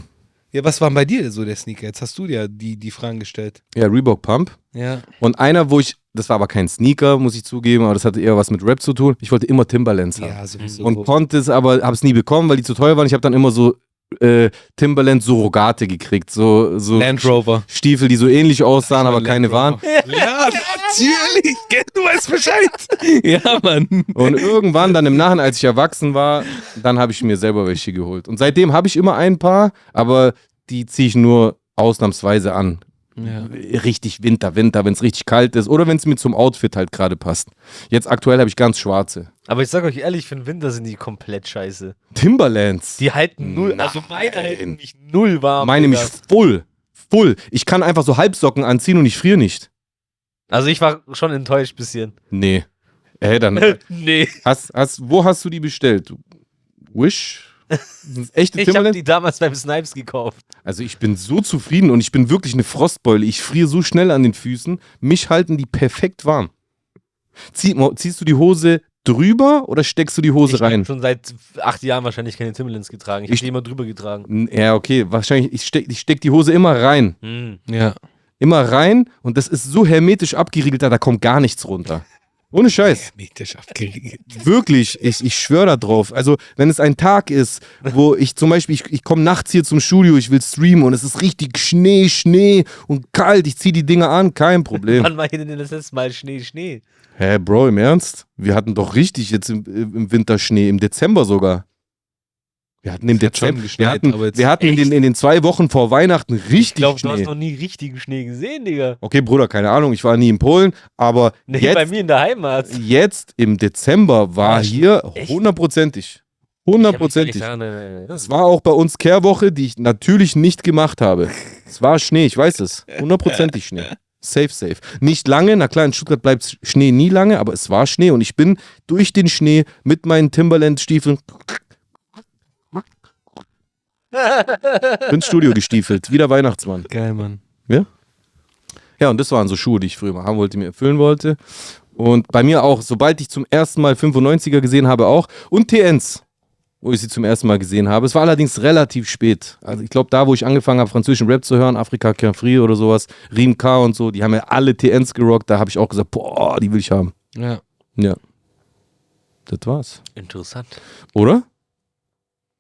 Ja, was war denn bei dir so der Sneaker? Jetzt hast du dir die, die Fragen gestellt. Ja, Reebok Pump. Ja. Und einer, wo ich, das war aber kein Sneaker, muss ich zugeben, aber das hatte eher was mit Rap zu tun. Ich wollte immer Timberlands haben. Ja, sowieso. Und konnte es aber, habe es nie bekommen, weil die zu teuer waren. Ich habe dann immer so äh, Timberland Surrogate gekriegt. So, so Land Rover. Stiefel, die so ähnlich aussahen, aber keine waren. Ja, natürlich. Du weißt Bescheid. Ja, Mann. Und irgendwann dann im Nachhinein, als ich erwachsen war, dann habe ich mir selber welche geholt. Und seitdem habe ich immer ein paar, aber die ziehe ich nur ausnahmsweise an. Ja. Richtig Winter, Winter, wenn es richtig kalt ist oder wenn es mir zum Outfit halt gerade passt. Jetzt aktuell habe ich ganz schwarze. aber ich sag euch ehrlich, für den Winter sind die komplett scheiße. Timberlands. Die halten null, also meine halten mich null warm. Meine mich voll. Full. Ich kann einfach so Halbsocken anziehen und ich friere nicht. Also ich war schon enttäuscht bisschen. Nee. Äh, dann. nee. hast, hast, wo hast du die bestellt? Wish? Echte Ich habe die damals beim Snipes gekauft. Also ich bin so zufrieden und ich bin wirklich eine Frostbeule. Ich friere so schnell an den Füßen. Mich halten die perfekt warm. Zieh, ziehst du die Hose drüber oder steckst du die Hose ich habe rein? schon seit acht Jahren wahrscheinlich keine Timberlands getragen. Ich, Ich- habe die immer drüber getragen. Ja, okay. Wahrscheinlich, ich steck, ich steck die Hose immer rein. Hm. Ja. Immer rein und das ist so hermetisch abgeriegelt, da da kommt gar nichts runter. Ohne Scheiß. Wirklich, ich, ich schwöre da drauf. Also, wenn es ein Tag ist, wo ich zum Beispiel, ich, ich komme nachts hier zum Studio, ich will streamen und es ist richtig Schnee, Schnee und kalt, ich ziehe die Dinger an, kein Problem. Wann war hier denn das letzte Mal Schnee, Schnee? Hä, Bro, im Ernst? Wir hatten doch richtig jetzt im, im Winter Schnee, im Dezember sogar. Wir hatten im Dezember, wir hatten, aber jetzt- wir hatten in den, in den zwei Wochen vor Weihnachten richtig Ich glaube, du hast Schnee. noch nie richtigen Schnee gesehen, Digga. Okay, Bruder, keine Ahnung, ich war nie in Polen, aber Nee, jetzt, bei mir in der Heimat. jetzt im Dezember war Ah, hier echt? hundertprozentig. Ich Hundertprozentig. Es war auch bei uns Kehrwoche, die ich natürlich nicht gemacht habe. Es war Schnee, ich weiß es. Hundertprozentig Schnee. Safe, safe. Nicht lange, na klar, in Stuttgart bleibt Schnee nie lange, aber es war Schnee und ich bin durch den Schnee mit meinen Timberland-Stiefeln ins Studio gestiefelt. Wieder Weihnachtsmann. Geil, Mann. Ja, und das waren so Schuhe, die ich früher mal haben wollte, mir erfüllen wollte. Und bei mir auch, sobald ich zum ersten Mal 95er gesehen habe, auch. Und TNs, wo ich sie zum ersten Mal gesehen habe. Es war allerdings relativ spät. Also ich glaube, da, wo ich angefangen habe, französischen Rap zu hören, Afrika Free oder sowas, Rim K und so, die haben ja alle TNs gerockt. Da habe ich auch gesagt, boah, die will ich haben. Ja. Ja. Das war's. Interessant. Oder?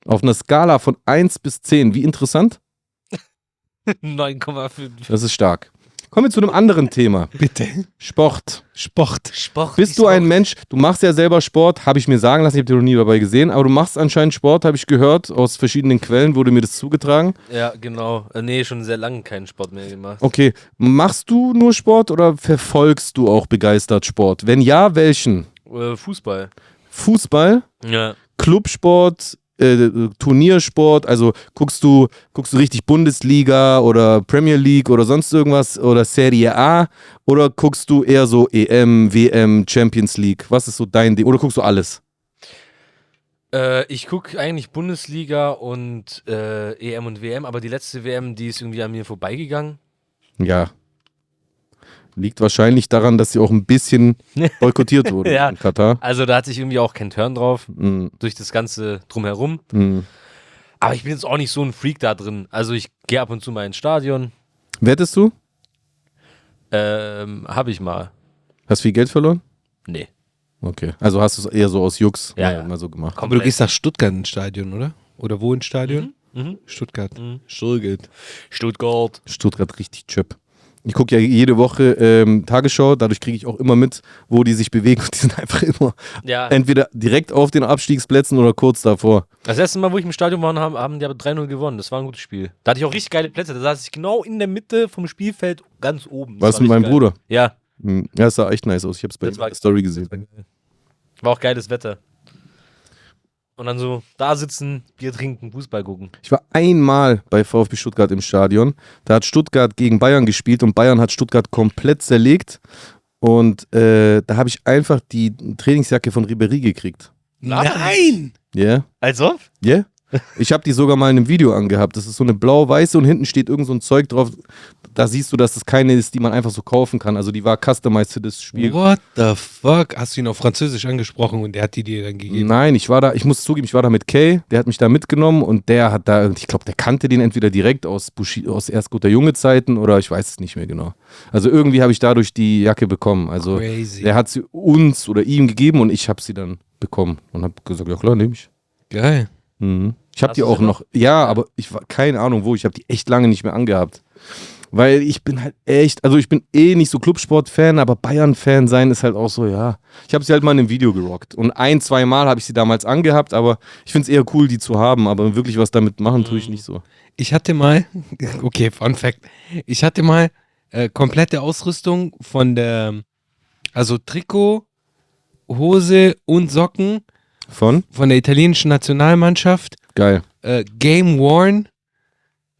Auf einer Skala von 1 bis 10, wie interessant? 9,5. Das ist stark. Kommen wir zu einem anderen Thema. Bitte. Sport. Sport. Sport. Bist du ein Mensch, du machst ja selber Sport, habe ich mir sagen lassen, ich habe dir noch nie dabei gesehen, aber du machst anscheinend Sport, habe ich gehört, aus verschiedenen Quellen wurde mir das zugetragen. Ja, genau. Äh, nee, schon sehr lange keinen Sport mehr gemacht. Okay, machst du nur Sport oder verfolgst du auch begeistert Sport? Wenn ja, welchen? Äh, Fußball. Fußball, Ja. Clubsport, äh, Turniersport, also guckst du, guckst du richtig Bundesliga oder Premier League oder sonst irgendwas oder Serie A oder guckst du eher so EM, WM, Champions League? Was ist so dein Ding? Oder guckst du alles? Äh, ich gucke eigentlich Bundesliga und äh, EM und WM, aber die letzte WM, die ist irgendwie an mir vorbeigegangen. Ja. Liegt wahrscheinlich daran, dass sie auch ein bisschen boykottiert wurde Ja. in Katar. Also da hatte ich irgendwie auch keinen Turn drauf, Mm, durch das Ganze drumherum. mm. Aber ich bin jetzt auch nicht so ein Freak da drin. Also ich gehe ab und zu mal ins Stadion. Wettest du? Ähm, habe ich mal. Hast viel Geld verloren? Nee. Okay. Also hast du es eher so aus Jux Ja, mal, ja. mal so gemacht. Aber du gehst nach Stuttgart ins Stadion, oder? Oder wo ins Stadion? Mhm. Stuttgart. Mhm. Stuttgart. Stuttgart. Stuttgart richtig chöp. Ich gucke ja jede Woche ähm, Tagesschau, dadurch kriege ich auch immer mit, wo die sich bewegen. Und die sind einfach immer Ja. entweder direkt auf den Abstiegsplätzen oder kurz davor. Das erste Mal, wo ich im Stadion war, haben, haben die aber 3-0 gewonnen. Das war ein gutes Spiel. Da hatte ich auch richtig geile Plätze. Da saß ich genau in der Mitte vom Spielfeld, ganz oben. Das Was war mit meinem geil. Bruder? Ja, Hm, Ja, es sah echt nice aus. Ich habe es bei der Story gesehen. war auch geiles Wetter. Und dann so da sitzen, Bier trinken, Fußball gucken. Ich war einmal bei VfB Stuttgart im Stadion. Da hat Stuttgart gegen Bayern gespielt und Bayern hat Stuttgart komplett zerlegt. Und äh, da habe ich einfach die Trainingsjacke von Ribéry gekriegt. Nein! Ja? Yeah? Als ob? Ja? Ich habe die sogar mal in einem Video angehabt. Das ist so eine blau-weiße und hinten steht irgend so ein Zeug drauf. Da siehst du, dass das keine ist, die man einfach so kaufen kann. Also die war customized für das Spiel. What the fuck? Hast du ihn auf Französisch angesprochen und der hat die dir dann gegeben? Nein, ich war da, ich muss zugeben, ich war da mit Kay, der hat mich da mitgenommen und der hat da, ich glaube, der kannte den entweder direkt aus, Bushi, aus erst guter junge Zeiten oder ich weiß es nicht mehr genau. Also irgendwie habe ich dadurch die Jacke bekommen. Also Crazy. der hat sie uns oder ihm gegeben und ich habe sie dann bekommen und habe gesagt, ja klar, nehme ich. Geil. Mhm. Ich habe die auch sie noch, ja, aber ich war keine Ahnung wo, ich habe die echt lange nicht mehr angehabt. Weil ich bin halt echt, also ich bin eh nicht so Clubsport-Fan, aber Bayern-Fan sein ist halt auch so, ja. Ich habe sie halt mal in einem Video gerockt. Und ein, zwei Mal habe ich sie damals angehabt, aber ich finde es eher cool, die zu haben. Aber wirklich was damit machen, tue ich nicht so. Ich hatte mal, okay, Fun Fact. Ich hatte mal äh, komplette Ausrüstung von der, also Trikot, Hose und Socken Von? von der italienischen Nationalmannschaft. Geil. äh, Game Worn,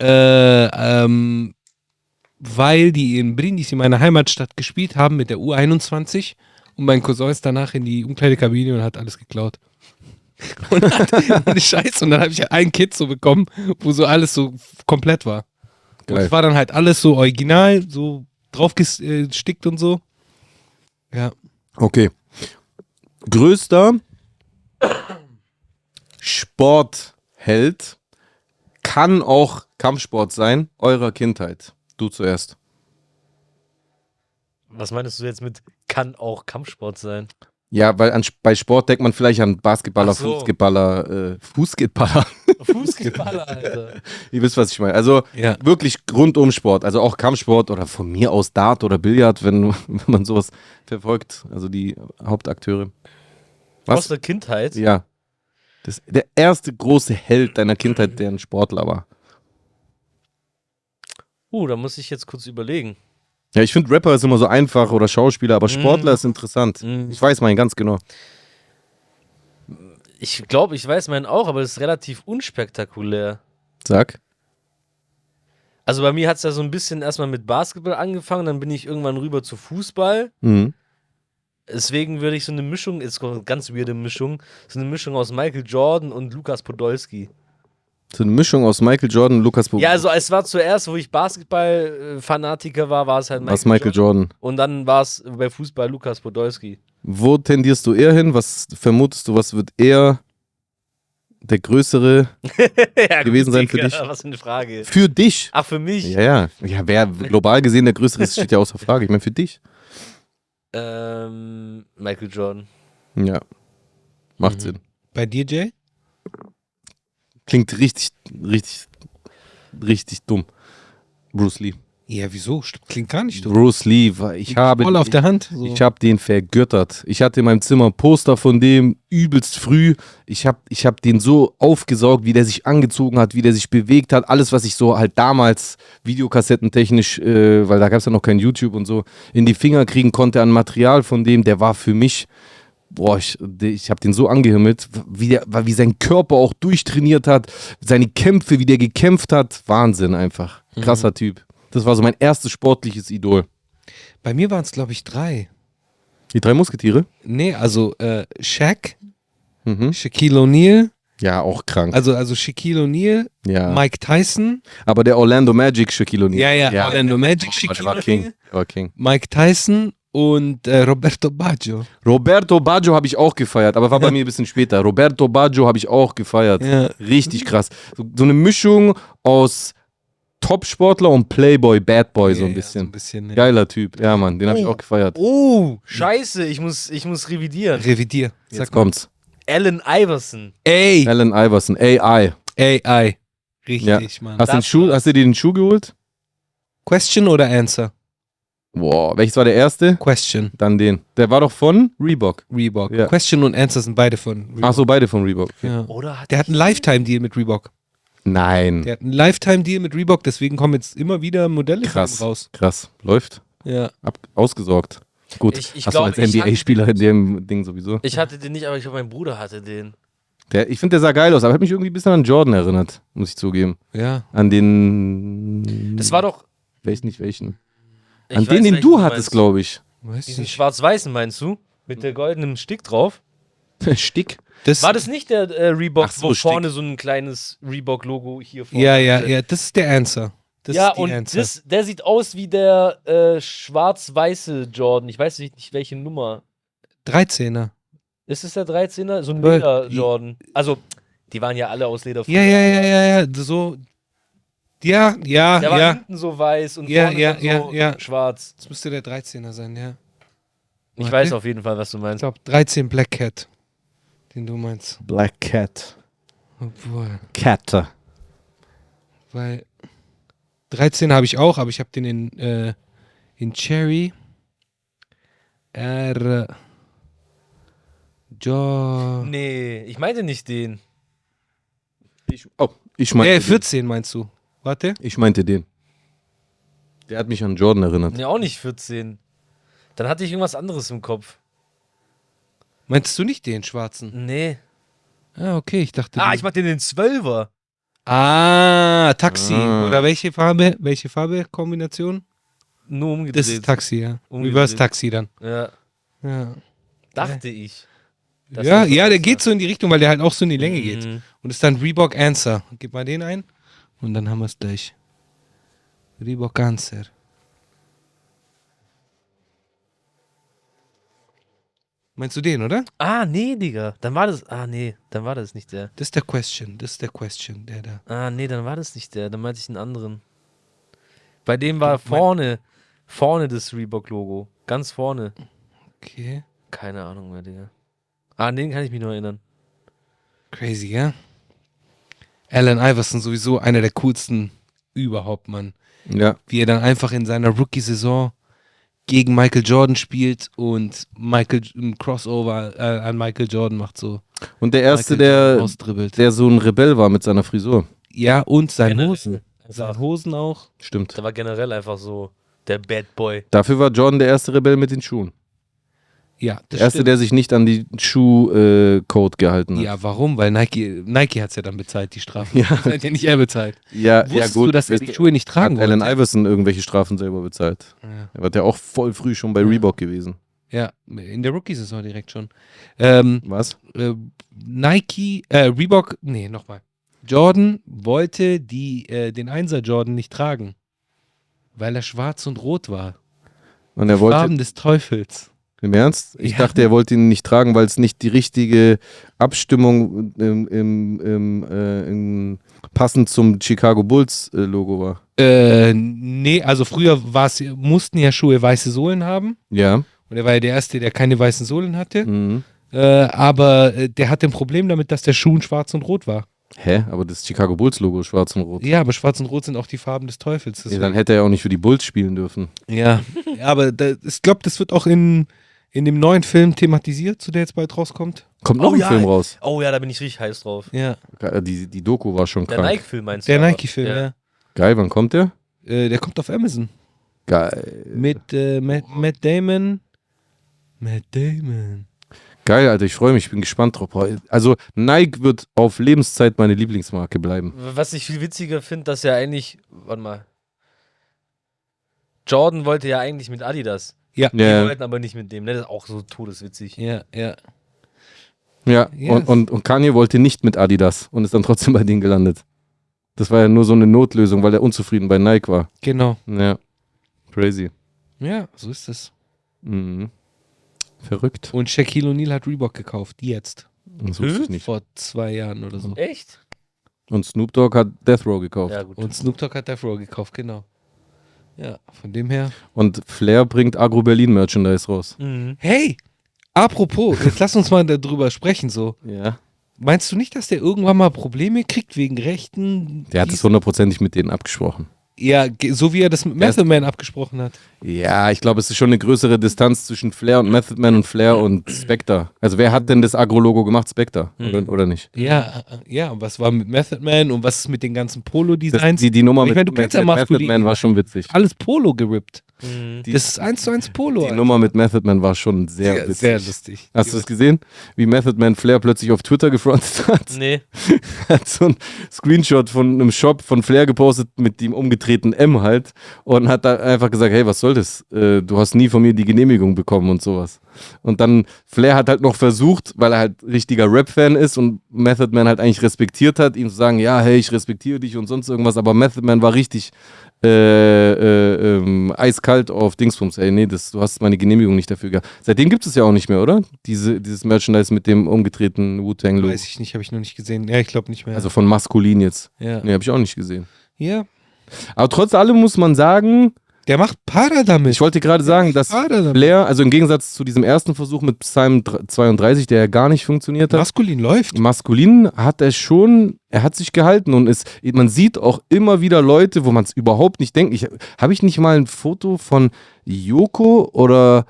äh, ähm, weil die in Brindisi, in meiner Heimatstadt, gespielt haben mit der U21 und mein Cousin ist danach in die Umkleidekabine und hat alles geklaut. Und hat eine Scheiße. Und dann habe ich ein Kit so bekommen, wo so alles so komplett war. Und Geil. es war dann halt alles so original, so draufgestickt und so. Ja. Okay. Größter Sportheld kann auch Kampfsport sein, eurer Kindheit. Du zuerst. Was meinst du jetzt mit kann auch Kampfsport sein? Ja, weil an, bei Sport denkt man vielleicht an Basketballer, so. Fußballer, äh, Fußballer. Fußballer, Alter. Ihr wisst, was ich meine. Also Ja. wirklich rundum Sport. Also auch Kampfsport oder von mir aus Dart oder Billard, wenn, wenn man sowas verfolgt. Also die Hauptakteure. Was? Aus der Kindheit? Ja. Das, der erste große Held deiner Kindheit, der ein Sportler war. Uh, da muss ich jetzt kurz überlegen. Ja, ich finde Rapper ist immer so einfach oder Schauspieler, aber Sportler Mm. ist interessant. Mm. Ich weiß meinen ganz genau. Ich glaube, ich weiß meinen auch, aber das ist relativ unspektakulär. Sag. Also bei mir hat es ja so ein bisschen erstmal mit Basketball angefangen, dann bin ich irgendwann rüber zu Fußball. Mhm. Deswegen würde ich so eine Mischung, ist eine ganz weirde Mischung, so eine Mischung aus Michael Jordan und Lukas Podolski. So eine Mischung aus Michael Jordan und Lukas Bo Ja, also es war zuerst, wo ich Basketball-Fanatiker war, war es halt Was Michael Jordan. Und dann war es bei Fußball Lukas Podolski. Wo tendierst du eher hin? Was vermutest du, was wird eher der größere ja, Gewesen sein für dich? Was für eine Frage. für dich? Ach, für mich? Ja, ja. Ja, wer global gesehen der größere ist, steht ja außer Frage. Ich meine, für dich. Ähm, Michael Jordan. Ja. Macht Mhm. Sinn. Bei dir, Jay? Klingt richtig, richtig, richtig dumm. Bruce Lee. Ja, wieso? Klingt gar nicht so. Bruce Lee, ich habe. Voll auf der Hand. So. Ich habe den vergöttert. Ich hatte in meinem Zimmer ein Poster von dem übelst früh. Ich habe ich hab den so aufgesaugt, wie der sich angezogen hat, wie der sich bewegt hat. Alles, was ich so halt damals videokassettentechnisch, äh, weil da gab es ja noch kein YouTube und so, in die Finger kriegen konnte an Material von dem, der war für mich. Boah, ich, ich habe den so angehimmelt, wie, der, wie sein Körper auch durchtrainiert hat, seine Kämpfe, wie der gekämpft hat. Wahnsinn einfach. Krasser Typ. Das war so mein erstes sportliches Idol. Bei mir waren es, glaube ich, drei. Die drei Musketiere? Nee, also äh, Shaq, Mhm. Shaquille O'Neal, Ja, auch krank. also, also Shaquille O'Neal, ja. Mike Tyson, Aber der Orlando Magic Shaquille O'Neal. ja, ja, Orlando Magic, Oh, Shaquille war King. O'Neal, war King. Mike Tyson und äh, Roberto Baggio. Roberto Baggio habe ich auch gefeiert, aber war bei mir ein bisschen später. Roberto Baggio habe ich auch gefeiert. Ja. Richtig krass. So, so eine Mischung aus Topsportler und Playboy, Bad Boy so Ja, ein ja, bisschen. so ein bisschen ja. Geiler Typ. Ja, Mann, den habe ich auch gefeiert. Oh, scheiße, ich muss, ich muss revidieren. Revidier. Jetzt Sag kommt's. Allen Iverson. Ey, Allen Iverson, AI. AI. Richtig, Ja. Mann. Hast, du den Schuh, hast du dir den Schuh geholt? Question oder Answer? Boah, welches war der erste? Question. Dann den. Der war doch von Reebok. Reebok. Ja. Question und Answer sind beide von Reebok. Ach so, beide von Reebok. Ja. Oder hat Der hat einen Lifetime-Deal mit Reebok. Nein. Der hat einen Lifetime-Deal mit Reebok, deswegen kommen jetzt immer wieder Modelle Krass. raus. Krass. Läuft. Ja. Ab, ausgesorgt. Gut. Ich- ich Hast glaub, du als NBA-Spieler in dem Ding sowieso? Ich hatte den nicht, aber ich glaube, mein Bruder hatte den. Der, ich finde, der sah geil aus, aber hat mich irgendwie ein bisschen an Jordan erinnert, muss ich zugeben. Ja. An den. Das war doch. Welchen, nicht welchen? ich An weiß den, den du hattest, glaube ich. Weiß Diesen schwarz-weißen meinst du? Mit der goldenen Stick drauf? Stick. Das, War das nicht der äh, Reebok, so, wo vorne so ein kleines Reebok-Logo hier vorne ja, ja, ja, das ist der Answer. Das ja, und Answer. das, der sieht aus wie der äh, schwarz-weiße Jordan. Ich weiß nicht, welche Nummer. 13er. Ist es der 13er? So ein Leder-Jordan. Also, die waren ja alle aus Leder. Ja, ja, ja, ja, ja. So. Ja, ja, Der war ja. hinten so weiß und Ja, vorne ja, dann ja, so ja. schwarz. Das müsste der 13er sein, ja. Ich Warte. weiß auf jeden Fall, was du Ich meinst. glaube, 13 Black Cat. Den du meinst. Black Cat. Obwohl. Cat. Weil 13 habe ich auch, aber ich habe den in, äh, in Cherry. R. Jo. Nee, ich meinte nicht den. Ich, oh, ich meinte, Äh, den. 14 meinst du? Warte. ich meinte den. Der hat mich an Jordan erinnert. Nee, auch nicht 14. Dann hatte ich irgendwas anderes im Kopf. Meinst du nicht den schwarzen? Nee. Ah, okay, ich dachte. Ah, den- ich meinte den 12er. Ah, Taxi. Ah. Oder welche Farbe? Welche Farbe-Kombination? Nur umgedreht. Das ist Taxi, ja. Umgedreht. Reverse Taxi dann. Ja, Ja, dachte ich. Das ja, ist ja, der geht so in die Richtung, weil der halt auch so in die Länge geht. Mhm. Und ist dann Reebok Answer. Gib mal den ein. Und dann haben wir es gleich. Reebok Answer. Meinst du den, oder? Ah, nee, Digga. Dann war das. Ah, nee, dann war das nicht der. Das ist der Question. Das ist der Question, der da. Ah, nee, dann war das nicht der. Dann meinte ich einen anderen. Bei dem war vorne, vorne das Reebok-Logo. Ganz vorne. Okay. Keine Ahnung mehr, Digga. Ah, an den kann ich mich nur erinnern. Crazy, ja? Allen Iverson sowieso einer der coolsten überhaupt, Mann. Ja. Wie er dann einfach in seiner Rookie-Saison gegen Michael Jordan spielt und Michael ein Crossover äh, an Michael Jordan macht so. Und der erste, Michael der, der so ein Rebell war mit seiner Frisur. Ja, und seine Generell Hosen. Seine Hosen auch. Stimmt. der war generell einfach so der Bad Boy. Dafür war Jordan der erste Rebell mit den Schuhen. Ja, das Der erste, stimmt. der sich nicht an die Schuh-Code gehalten hat. Ja, warum? Weil Nike, Nike hat es ja dann bezahlt, die Strafe. Ja. Das hat ja nicht er bezahlt. Ja, ja, Wusstest gut. du, dass er die Schuhe nicht tragen hat Allen wollte? Iverson irgendwelche Strafen selber bezahlt. Ja. Er war ja auch voll früh schon bei Ja. Reebok gewesen. ja, in der Rookie-Saison direkt schon. Ähm, Was? äh, Nike, äh, Reebok, nee, nochmal. Jordan wollte die, äh, den Einser Jordan nicht tragen, weil er schwarz und rot war. Und er wollte, Farben des Teufels. Im Ernst? Ich Ja. dachte, er wollte ihn nicht tragen, weil es nicht die richtige Abstimmung im, im, im, äh, im, passend zum Chicago Bulls äh, Logo war. Äh, nee, also früher mussten ja Schuhe weiße Sohlen haben. Ja. Und er war ja der Erste, der keine weißen Sohlen hatte. Mhm. Äh, aber äh, der hatte ein Problem damit, dass der Schuh schwarz und rot war. Hä? Aber das Chicago Bulls Logo ist schwarz und rot. Ja, aber schwarz und rot sind auch die Farben des Teufels. Ja, dann hätte er ja auch nicht für die Bulls spielen dürfen. Ja, aber da, ich glaube, das wird auch in, in dem neuen Film thematisiert, zu der jetzt bald rauskommt. Kommt noch Oh ein ja. Film raus. Oh ja, da bin ich richtig heiß drauf. Ja, Die, die Doku war schon Der krank. Nike-Film meinst du? der? Nike-Film, ja. Geil, wann kommt der? Äh, der kommt auf Amazon. Geil. Mit äh, Matt, Matt Damon. Matt Damon. Geil, Alter, ich freue mich, ich bin gespannt drauf. Also Nike wird auf Lebenszeit meine Lieblingsmarke bleiben. Was ich viel witziger finde, dass ja eigentlich, warte mal, Jordan wollte ja eigentlich mit Adidas. Ja. Die Ja, wollten aber nicht mit dem, ne? Das ist auch so todeswitzig. Ja, ja. ja. Yes. Und, und, und Kanye wollte nicht mit Adidas und ist dann trotzdem bei denen gelandet. Das war ja nur so eine Notlösung, weil er unzufrieden bei Nike war. Genau. Ja. Crazy. Ja, so ist es. Mhm. Verrückt. Und Shaquille O'Neal hat Reebok gekauft. Jetzt. Das wusste ich nicht. Vor zwei Jahren oder so. Echt? Und Snoop Dogg hat Death Row gekauft. Ja, gut. Und Snoop Dogg hat Death Row gekauft, genau. Ja, von dem her. Und Flair bringt Agro Berlin Merchandise raus. Mhm. Hey, apropos, jetzt lass uns mal darüber sprechen so. Ja. Meinst du nicht, dass der irgendwann mal Probleme kriegt wegen Rechten? Der hat es hundertprozentig mit denen abgesprochen. Ja, so wie er das mit Method Man abgesprochen hat. Ja, ich glaube, es ist schon eine größere Distanz zwischen Flair und Method Man und Flair und Spectre. Also wer hat denn das Agro-Logo gemacht? Spectre, oder, oder nicht? Ja, ja, und was war mit Method Man und was ist mit den ganzen Polo-Designs? die, die Nummer Ich mit, meine, du mit, mit Method Man war schon witzig. Alles Polo gerippt. Mhm. Die, Das ist eins zu eins Polo. die Alter. Nummer mit Method Man war schon sehr, sehr, witzig. sehr lustig. Hast du es gesehen? Wie Method Man Flair plötzlich auf Twitter gefrontet hat? Nee. hat so ein Screenshot von einem Shop von Flair gepostet mit dem umgedrehten M halt und hat da einfach gesagt, hey, was soll das? Äh, du hast nie von mir die Genehmigung bekommen und sowas. Und dann Flair hat halt noch versucht, weil er halt richtiger Rap-Fan ist und Method Man halt eigentlich respektiert hat, ihm zu sagen, ja, hey, ich respektiere dich und sonst irgendwas, aber Method Man war richtig äh, äh, ähm, eiskalt auf Dingsbums, ey, nee, das, du hast meine Genehmigung nicht dafür gehabt. Seitdem gibt es ja auch nicht mehr, oder? Diese, dieses Merchandise mit dem umgedrehten Wu-Tang-Logo. Weiß ich nicht, habe ich noch nicht gesehen. Ja, ich glaube nicht mehr. Also von maskulin jetzt. ja. Nee, habe ich auch nicht gesehen. ja. Aber trotz allem muss man sagen, Der macht Para damit. ich wollte gerade sagen, dass. Blair, also im Gegensatz zu diesem ersten Versuch mit Psalm 32, der ja gar nicht funktioniert hat, Maskulin läuft. maskulin hat er schon, er hat sich gehalten und es, man sieht auch immer wieder Leute, wo man es überhaupt nicht denkt. Ich, Habe ich nicht mal ein Foto von Joko oder,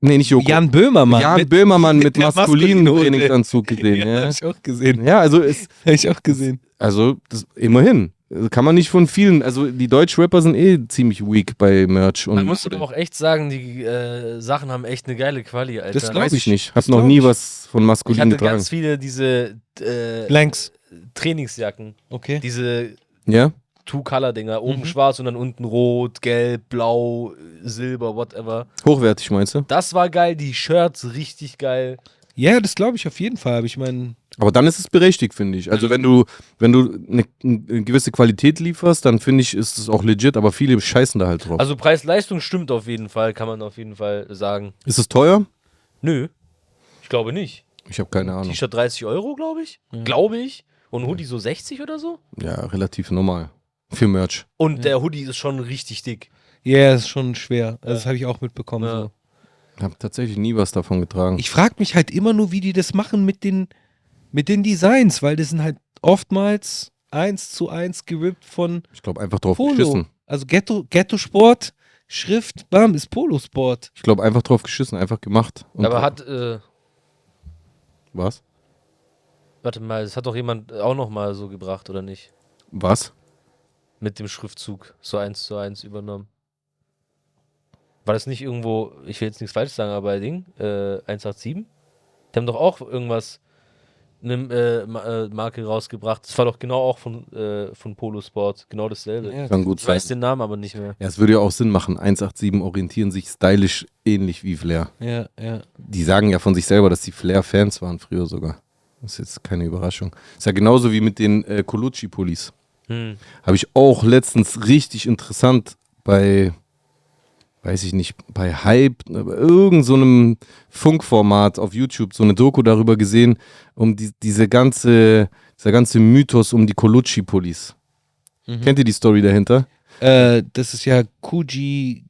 nee, nicht Joko, Jan Böhmermann. Jan mit- Böhmermann mit der maskulinen. Trainingsanzug gesehen. Ja, ja. hab ich auch gesehen. ja, also es, Hab ich auch gesehen. Also, das, immerhin. Kann man nicht von vielen, also die Deutsch-Rapper sind eh ziemlich weak bei Merch. Und Man muss aber auch echt sagen, die äh, Sachen haben echt eine geile Quali, Alter. Das glaub weiß ich nicht. Hab noch glaub nie ich. was von ich maskulin hatte getragen. ganz viele diese äh, Blanks. Trainingsjacken. Okay. Diese Ja? Two-Color-Dinger. Oben Mhm. schwarz und dann unten rot, gelb, blau, Silber, whatever. Hochwertig meinst du? Das war geil. Die Shirts richtig geil. Ja, das glaube ich auf jeden Fall. Aber ich meine, Aber dann ist es berechtigt, finde ich. Also wenn du, wenn du eine, eine gewisse Qualität lieferst, dann finde ich, ist es auch legit, aber viele scheißen da halt drauf. Also Preis-Leistung stimmt auf jeden Fall, kann man auf jeden Fall sagen. ist es teuer? Nö. Ich glaube nicht. Ich habe keine Ahnung. T-Shirt 30 Euro, glaube ich. Glaube ich. Und Hoodie so 60 oder so. Ja, relativ normal. Für Merch. Und der Hoodie ist schon richtig dick. ja, ist schon schwer. Also das habe ich auch mitbekommen. Ja. So. Ich habe tatsächlich nie was davon getragen. Ich frage mich halt immer nur, wie die das machen mit den, mit den Designs, weil das sind halt oftmals eins zu eins gerippt von Ich glaube einfach drauf Polo. geschissen. Also Ghetto, Ghetto Sport, Schrift, bam, ist Polo Sport. Ich glaube einfach drauf geschissen, einfach gemacht. Und Aber hat, äh, was? warte mal, das hat doch jemand auch noch mal so gebracht, oder nicht? Was? Mit dem Schriftzug so eins zu eins übernommen. War das nicht irgendwo, ich will jetzt nichts falsch sagen, aber bei Ding, äh, 187? Die haben doch auch irgendwas, eine äh, äh, Marke rausgebracht. Das war doch genau auch von, äh, von Polo Sport, genau dasselbe. Ja, Kann gut Ich sein. weiß den Namen aber nicht mehr. Ja, es würde ja auch Sinn machen. 187 orientieren sich stylisch ähnlich wie Flair. ja, ja. Die sagen ja von sich selber, dass die Flair-Fans waren früher sogar. Das ist jetzt keine Überraschung. Ist ja genauso wie mit den äh, Colucci-Pullis. Hm. Habe ich auch letztens richtig interessant bei, weiß ich nicht, bei Hype, aber irgend so einem Funkformat auf YouTube so eine Doku darüber gesehen, um die, diese ganze, dieser ganze Mythos um die Colucci-Pullis. Mhm. Kennt ihr die Story dahinter? Äh, das ist ja Kuji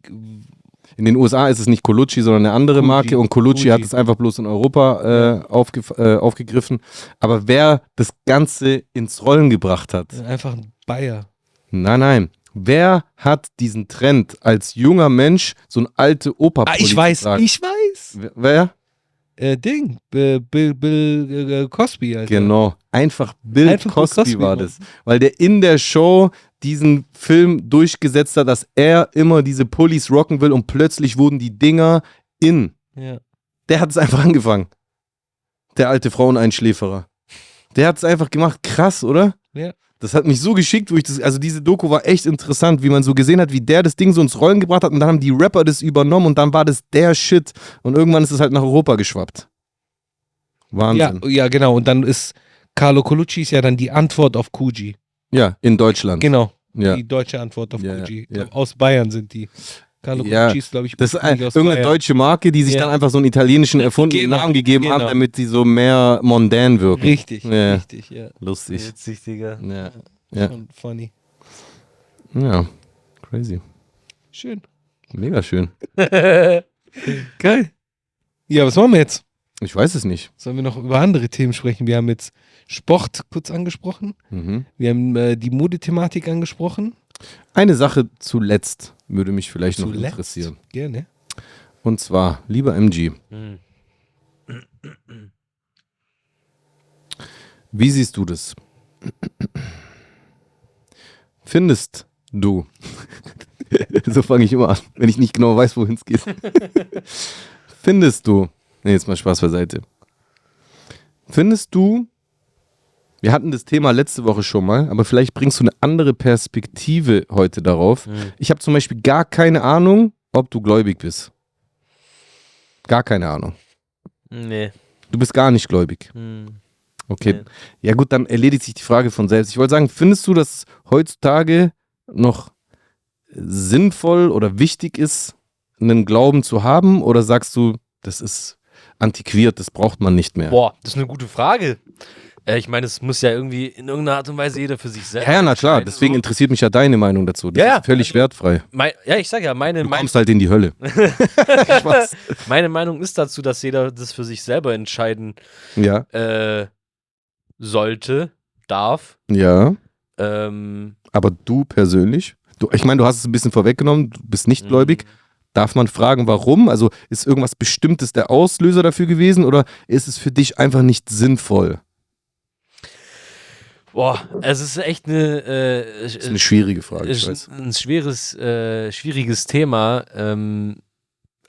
In den USA ist es nicht Colucci, sondern eine andere Fuji. Marke und Colucci Fuji. hat es einfach bloß in Europa äh, aufgef äh, aufgegriffen. Aber wer das Ganze ins Rollen gebracht hat, Einfach ein Bayer. nein, nein, wer hat diesen Trend als junger Mensch so ein alte opa Ah, ich weiß, ich weiß. Wer-? Äh, Ding, Bill, Bill, Bill äh, Cosby, Alter. Genau, einfach Bill Einfach Cosby, Cosby war war- das. Weil der in der Show diesen Film durchgesetzt hat, dass er immer diese Pullis rocken will und plötzlich wurden die Dinger in. Ja. Der hat es einfach angefangen. Der alte Fraueneinschläferer. Der hat es einfach gemacht. Krass, oder? Ja. Das hat mich so geschickt, wo ich das, also diese Doku war echt interessant, wie man so gesehen hat, wie der das Ding so ins Rollen gebracht hat und dann haben die Rapper das übernommen und dann war das der Shit und irgendwann ist es halt nach Europa geschwappt. Ja, Wahnsinn. ja, genau. Und dann ist Carlo Colucci ist ja dann die Antwort auf Kuji. Ja, in Deutschland. Genau. Ja. Die deutsche Antwort auf Ja, Kuji. ja. Aus Bayern sind die. Carlo Ja, Colucci ist, glaube ich, Das ist ein, irgendeine Bayern. deutsche Marke, die sich Ja. dann einfach so einen italienischen erfundenen Genau, Namen gegeben genau. damit sie so mehr mondän wirken. Richtig, Ja. richtig, ja. Lustig. Witzig, Digga. Ja. Ja. Schon funny. ja. Crazy. Schön. Mega schön. Geil. Ja, was machen wir jetzt? Ich weiß es nicht. Sollen wir noch über andere Themen sprechen? Wir haben jetzt Sport kurz angesprochen. Mhm. Wir haben äh, die Modethematik angesprochen. Eine Sache zuletzt würde mich vielleicht noch Zuletzt. interessieren. Gerne. Und zwar, lieber MG, Hm. wie siehst du das? Findest du, so fange ich immer an, wenn ich nicht genau weiß, wohin es geht. Findest du, nee, jetzt mal Spaß beiseite. Findest du, wir hatten das Thema letzte Woche schon mal, aber vielleicht bringst du eine andere Perspektive heute darauf. Hm. Ich habe zum Beispiel gar keine Ahnung, ob du gläubig bist. Gar keine Ahnung. Nee. Du bist gar nicht gläubig. Hm. Okay. Nee. Ja gut, dann erledigt sich die Frage von selbst. Ich wollte sagen, findest du, dass heutzutage noch sinnvoll oder wichtig ist, einen Glauben zu haben? Oder sagst du, das ist antiquiert, das braucht man nicht mehr? Boah, das ist eine gute Frage. Äh, ich meine, es muss ja irgendwie in irgendeiner Art und Weise jeder für sich selbst. Ja, na klar, deswegen so. interessiert mich ja deine Meinung dazu. Das Ja, ist völlig wertfrei. Mein, ja, ich sag ja, meine, Du mein, kommst halt in die Hölle. Meine Meinung ist dazu, dass jeder das für sich selber entscheiden Ja, äh, sollte, darf. ja. Ähm, Aber du persönlich? Du, ich meine, du hast es ein bisschen vorweggenommen, du bist nicht gläubig. Darf man fragen, warum? Also ist irgendwas Bestimmtes der Auslöser dafür gewesen oder ist es für dich einfach nicht sinnvoll? Boah, es ist echt eine, äh, Das ist eine schwierige Frage, ich ist weiß. ein schweres, äh, schwieriges Thema. Ähm,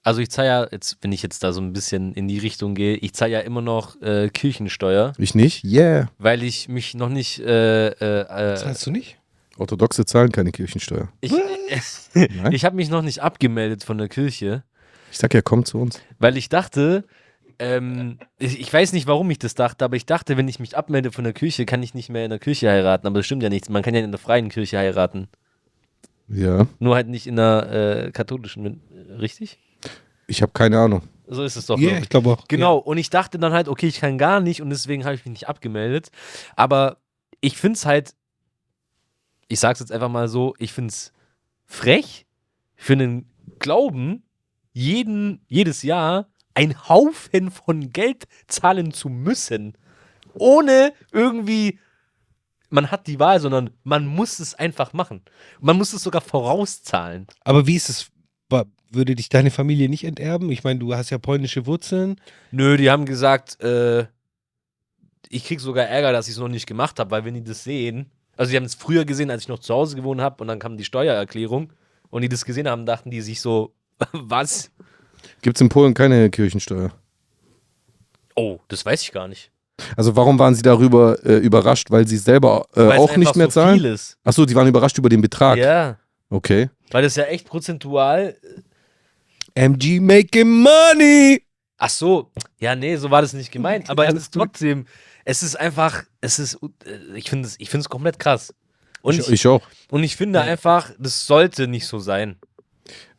also ich zahle ja, jetzt, wenn ich jetzt da so ein bisschen in die Richtung gehe, ich zahle ja immer noch äh, Kirchensteuer, Ich nicht? Yeah. weil ich mich noch nicht äh, äh, äh, Zahlst du nicht? Orthodoxe zahlen keine Kirchensteuer. ich, ich habe mich noch nicht abgemeldet von der Kirche, Ich sag ja, komm zu uns. weil ich dachte, ähm, ich, ich weiß nicht, warum ich das dachte, aber ich dachte, wenn ich mich abmelde von der Kirche, kann ich nicht mehr in der Kirche heiraten. Aber das stimmt ja nicht. Man kann ja in der freien Kirche heiraten. Ja. Nur halt nicht in der äh, katholischen, richtig? Ich habe keine Ahnung. So ist es doch. Ja, glaub ich. glaube auch. Genau, und ich dachte dann halt, okay, ich kann gar nicht und deswegen habe ich mich nicht abgemeldet. Aber ich finde es halt, ich sag's jetzt einfach mal so, ich finde es frech für einen Glauben, jeden, jedes Jahr ein Haufen von Geld zahlen zu müssen. Ohne irgendwie, man hat die Wahl, sondern man muss es einfach machen. Man muss es sogar vorauszahlen. Aber wie ist es? Würde dich deine Familie nicht enterben? Ich meine, du hast ja polnische Wurzeln. Nö, die haben gesagt, äh, ich krieg sogar Ärger, dass ich es noch nicht gemacht habe, weil wenn die das sehen, also die haben es früher gesehen, als ich noch zu Hause gewohnt habe und dann kam die Steuererklärung und die das gesehen haben, dachten die sich so, was? Gibt es in Polen keine Kirchensteuer? Oh, das weiß ich gar nicht. Also warum waren sie darüber äh, überrascht? Weil sie selber äh, es auch nicht mehr so zahlen? Viel ist. Achso, die waren überrascht über den Betrag. Ja, Okay. weil das ja echt prozentual. MG making money! Ach so, ja, nee, so war das nicht gemeint. Aber es ist trotzdem, es ist einfach, es ist, äh, ich finde es ich find's komplett krass. Und ich, ich, ich auch. und ich finde einfach, das sollte nicht so sein.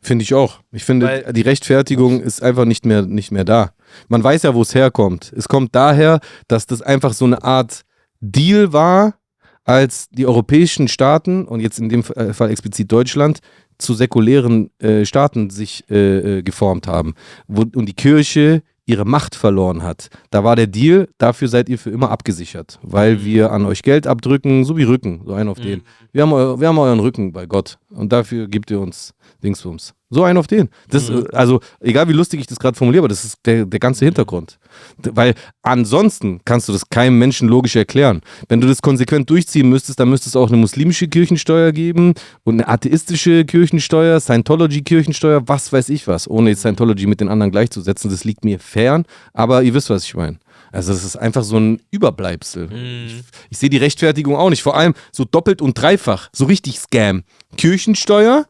Finde ich auch. Ich finde, Weil- die Rechtfertigung ist einfach nicht mehr, nicht mehr da. Man weiß ja, wo es herkommt. Es kommt daher, dass das einfach so eine Art Deal war, als die europäischen Staaten und jetzt in dem Fall explizit Deutschland zu säkulären äh, Staaten sich äh, äh, geformt haben wo, und die Kirche ihre Macht verloren hat, da war der Deal, dafür seid ihr für immer abgesichert, weil wir an euch Geld abdrücken, so wie Rücken, so einen auf den. Wir haben, eu wir haben euren Rücken bei Gott und dafür gibt ihr uns Dingsbums. So einen auf den. Das, äh, Also, egal wie lustig ich das gerade formuliere, aber das ist der, der ganze Hintergrund. Weil ansonsten kannst du das keinem Menschen logisch erklären. Wenn du das konsequent durchziehen müsstest, dann müsste es auch eine muslimische Kirchensteuer geben und eine atheistische Kirchensteuer, Scientology-Kirchensteuer, was weiß ich was, ohne jetzt Scientology mit den anderen gleichzusetzen. Das liegt mir fern, aber ihr wisst, was ich meine. Also das ist einfach so ein Überbleibsel. Ich, ich sehe die Rechtfertigung auch nicht. Vor allem so doppelt und dreifach. So richtig Scam. Kirchensteuer,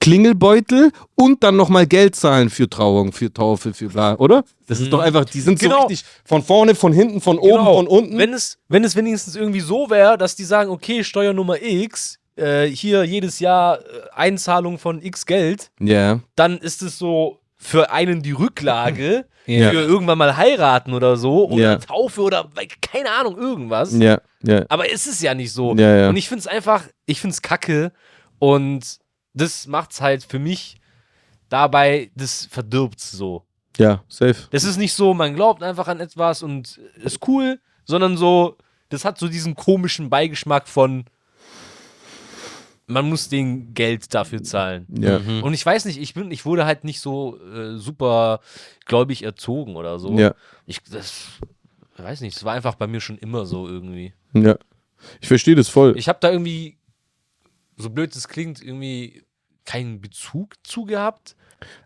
Klingelbeutel und dann nochmal Geld zahlen für Trauung, für Taufe, für bla, oder? Das ist doch einfach, die sind Genau. so richtig von vorne, von hinten, von oben, Genau. von unten. Wenn es, wenn es wenigstens irgendwie so wäre, dass die sagen, okay, Steuernummer X, äh, hier jedes Jahr äh, Einzahlung von X Geld, Ja, dann ist es so für einen die Rücklage Ja. für irgendwann mal heiraten oder so oder Ja. Taufe oder keine Ahnung, irgendwas. ja, ja. Aber es ist ja nicht so. Ja, ja. Und ich finde es einfach, ich finde es kacke und das macht es halt für mich dabei, das verdirbt so. Ja, safe. Das ist nicht so, man glaubt einfach an etwas und ist cool, sondern so, das hat so diesen komischen Beigeschmack von, man muss den Geld dafür zahlen. Ja. Und ich weiß nicht, ich bin, ich wurde halt nicht so äh, super gläubig erzogen oder so. Ja, Ich, das, ich weiß nicht, das war einfach bei mir schon immer so irgendwie. ja. Ich verstehe das voll. Ich habe da irgendwie, so blöd es klingt, irgendwie keinen Bezug zu gehabt.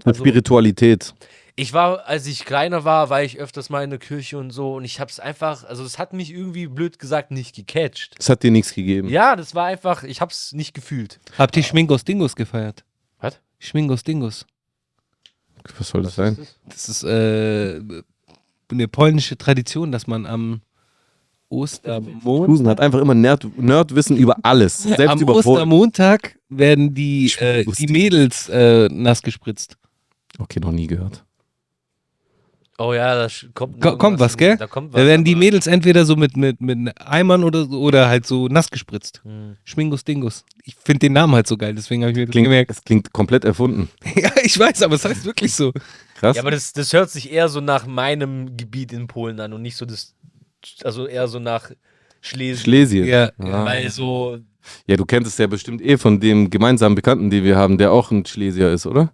Mit Spiritualität. Ich war, als ich kleiner war, war ich öfters mal in der Kirche und so und ich habe es einfach, also es hat mich irgendwie blöd gesagt nicht gecatcht. Das hat dir nichts gegeben. Ja, das war einfach, ich habe es nicht gefühlt. Habt ihr Schmingos Dingus gefeiert? Was? Schmingos Dingus. Was soll das sein? Das ist äh, eine polnische Tradition, dass man am Ostermond Susan hat einfach immer Nerd Nerdwissen über alles. Selbst am über Ostermontag werden die, äh, die Mädels äh, nass gespritzt. Okay, noch nie gehört. Oh ja, da kommt, Ko kommt was, gell? Da kommt Da was. werden die Mädels entweder so mit, mit, mit Eimern oder, so- oder halt so nass gespritzt. Hm. Schmingus Dingus. Ich finde den Namen halt so geil, deswegen habe ich mir das Klingt, gemerkt. es klingt komplett erfunden. Ja, ich weiß, aber es heißt wirklich so. Krass. Ja, aber das, das hört sich eher so nach meinem Gebiet in Polen an und nicht so das, also eher so nach Schlesien. Schlesien. Ja, Ah. Weil so, Ja, du kennst es ja bestimmt eh von dem gemeinsamen Bekannten, den wir haben, der auch ein Schlesier ist, oder?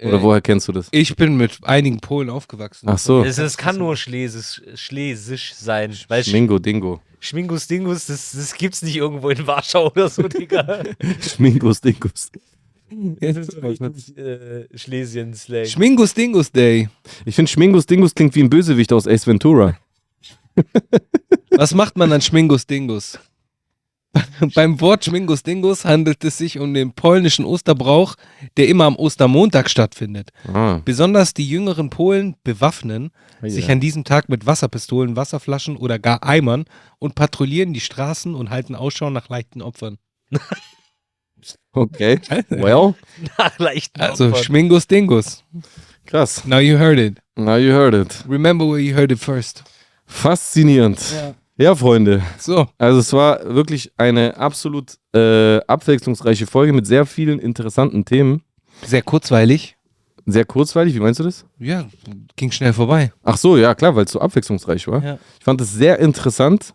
Oder Äh, woher kennst du das? Ich bin mit einigen Polen aufgewachsen. Ach so. es, es kann nur Schlesisch, Schlesisch sein. Weil Sch Schmingo Dingo. Schmingus Dingus, das, das gibt's nicht irgendwo in Warschau oder so, Digga. Schmingus Dingus. Das ist so richtig äh, Schlesien-Slang. Schmingus Dingus Day. Ich finde Schmingus Dingus klingt wie ein Bösewicht aus Ace Ventura. Was macht man an Schmingus Dingus? Beim Wort Schmingus Dingus handelt es sich um den polnischen Osterbrauch, der immer am Ostermontag stattfindet. Ah. Besonders die jüngeren Polen bewaffnen Ja. sich an diesem Tag mit Wasserpistolen, Wasserflaschen oder gar Eimern und patrouillieren die Straßen und halten Ausschau nach leichten Opfern. Okay. Well, Nach leichten Also Opfern. Schmingus Dingus. krass. Now you heard it. Now you heard it. Remember where you heard it first. Faszinierend. Ja, Freunde. So, Also es war wirklich eine absolut äh, abwechslungsreiche Folge mit sehr vielen interessanten Themen. sehr kurzweilig. Sehr kurzweilig, wie meinst du das? Ja, ging schnell vorbei. Ach so, ja klar, weil es so abwechslungsreich war. Ja. Ich fand es sehr interessant.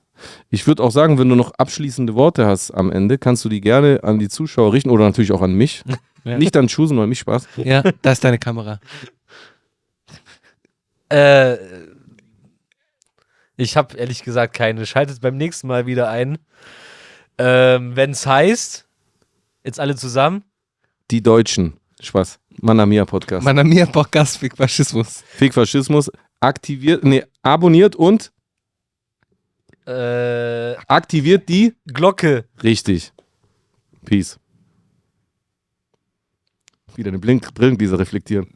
Ich würde auch sagen, wenn du noch abschließende Worte hast am Ende, kannst du die gerne an die Zuschauer richten oder natürlich auch an mich. Ja. Nicht an Chusen, weil mich Spaß. Ja, da ist deine Kamera. Äh, ich habe ehrlich gesagt keine. Schaltet beim nächsten Mal wieder ein. Ähm, Wenn es heißt, jetzt alle zusammen. Die Deutschen. Spaß. Manamia Podcast. Manamia Podcast Fick Faschismus. Fick Faschismus. Aktiviert, nee, abonniert und Äh, aktiviert die. Glocke. Richtig. Peace. Wieder eine Blink Brillengläser reflektieren.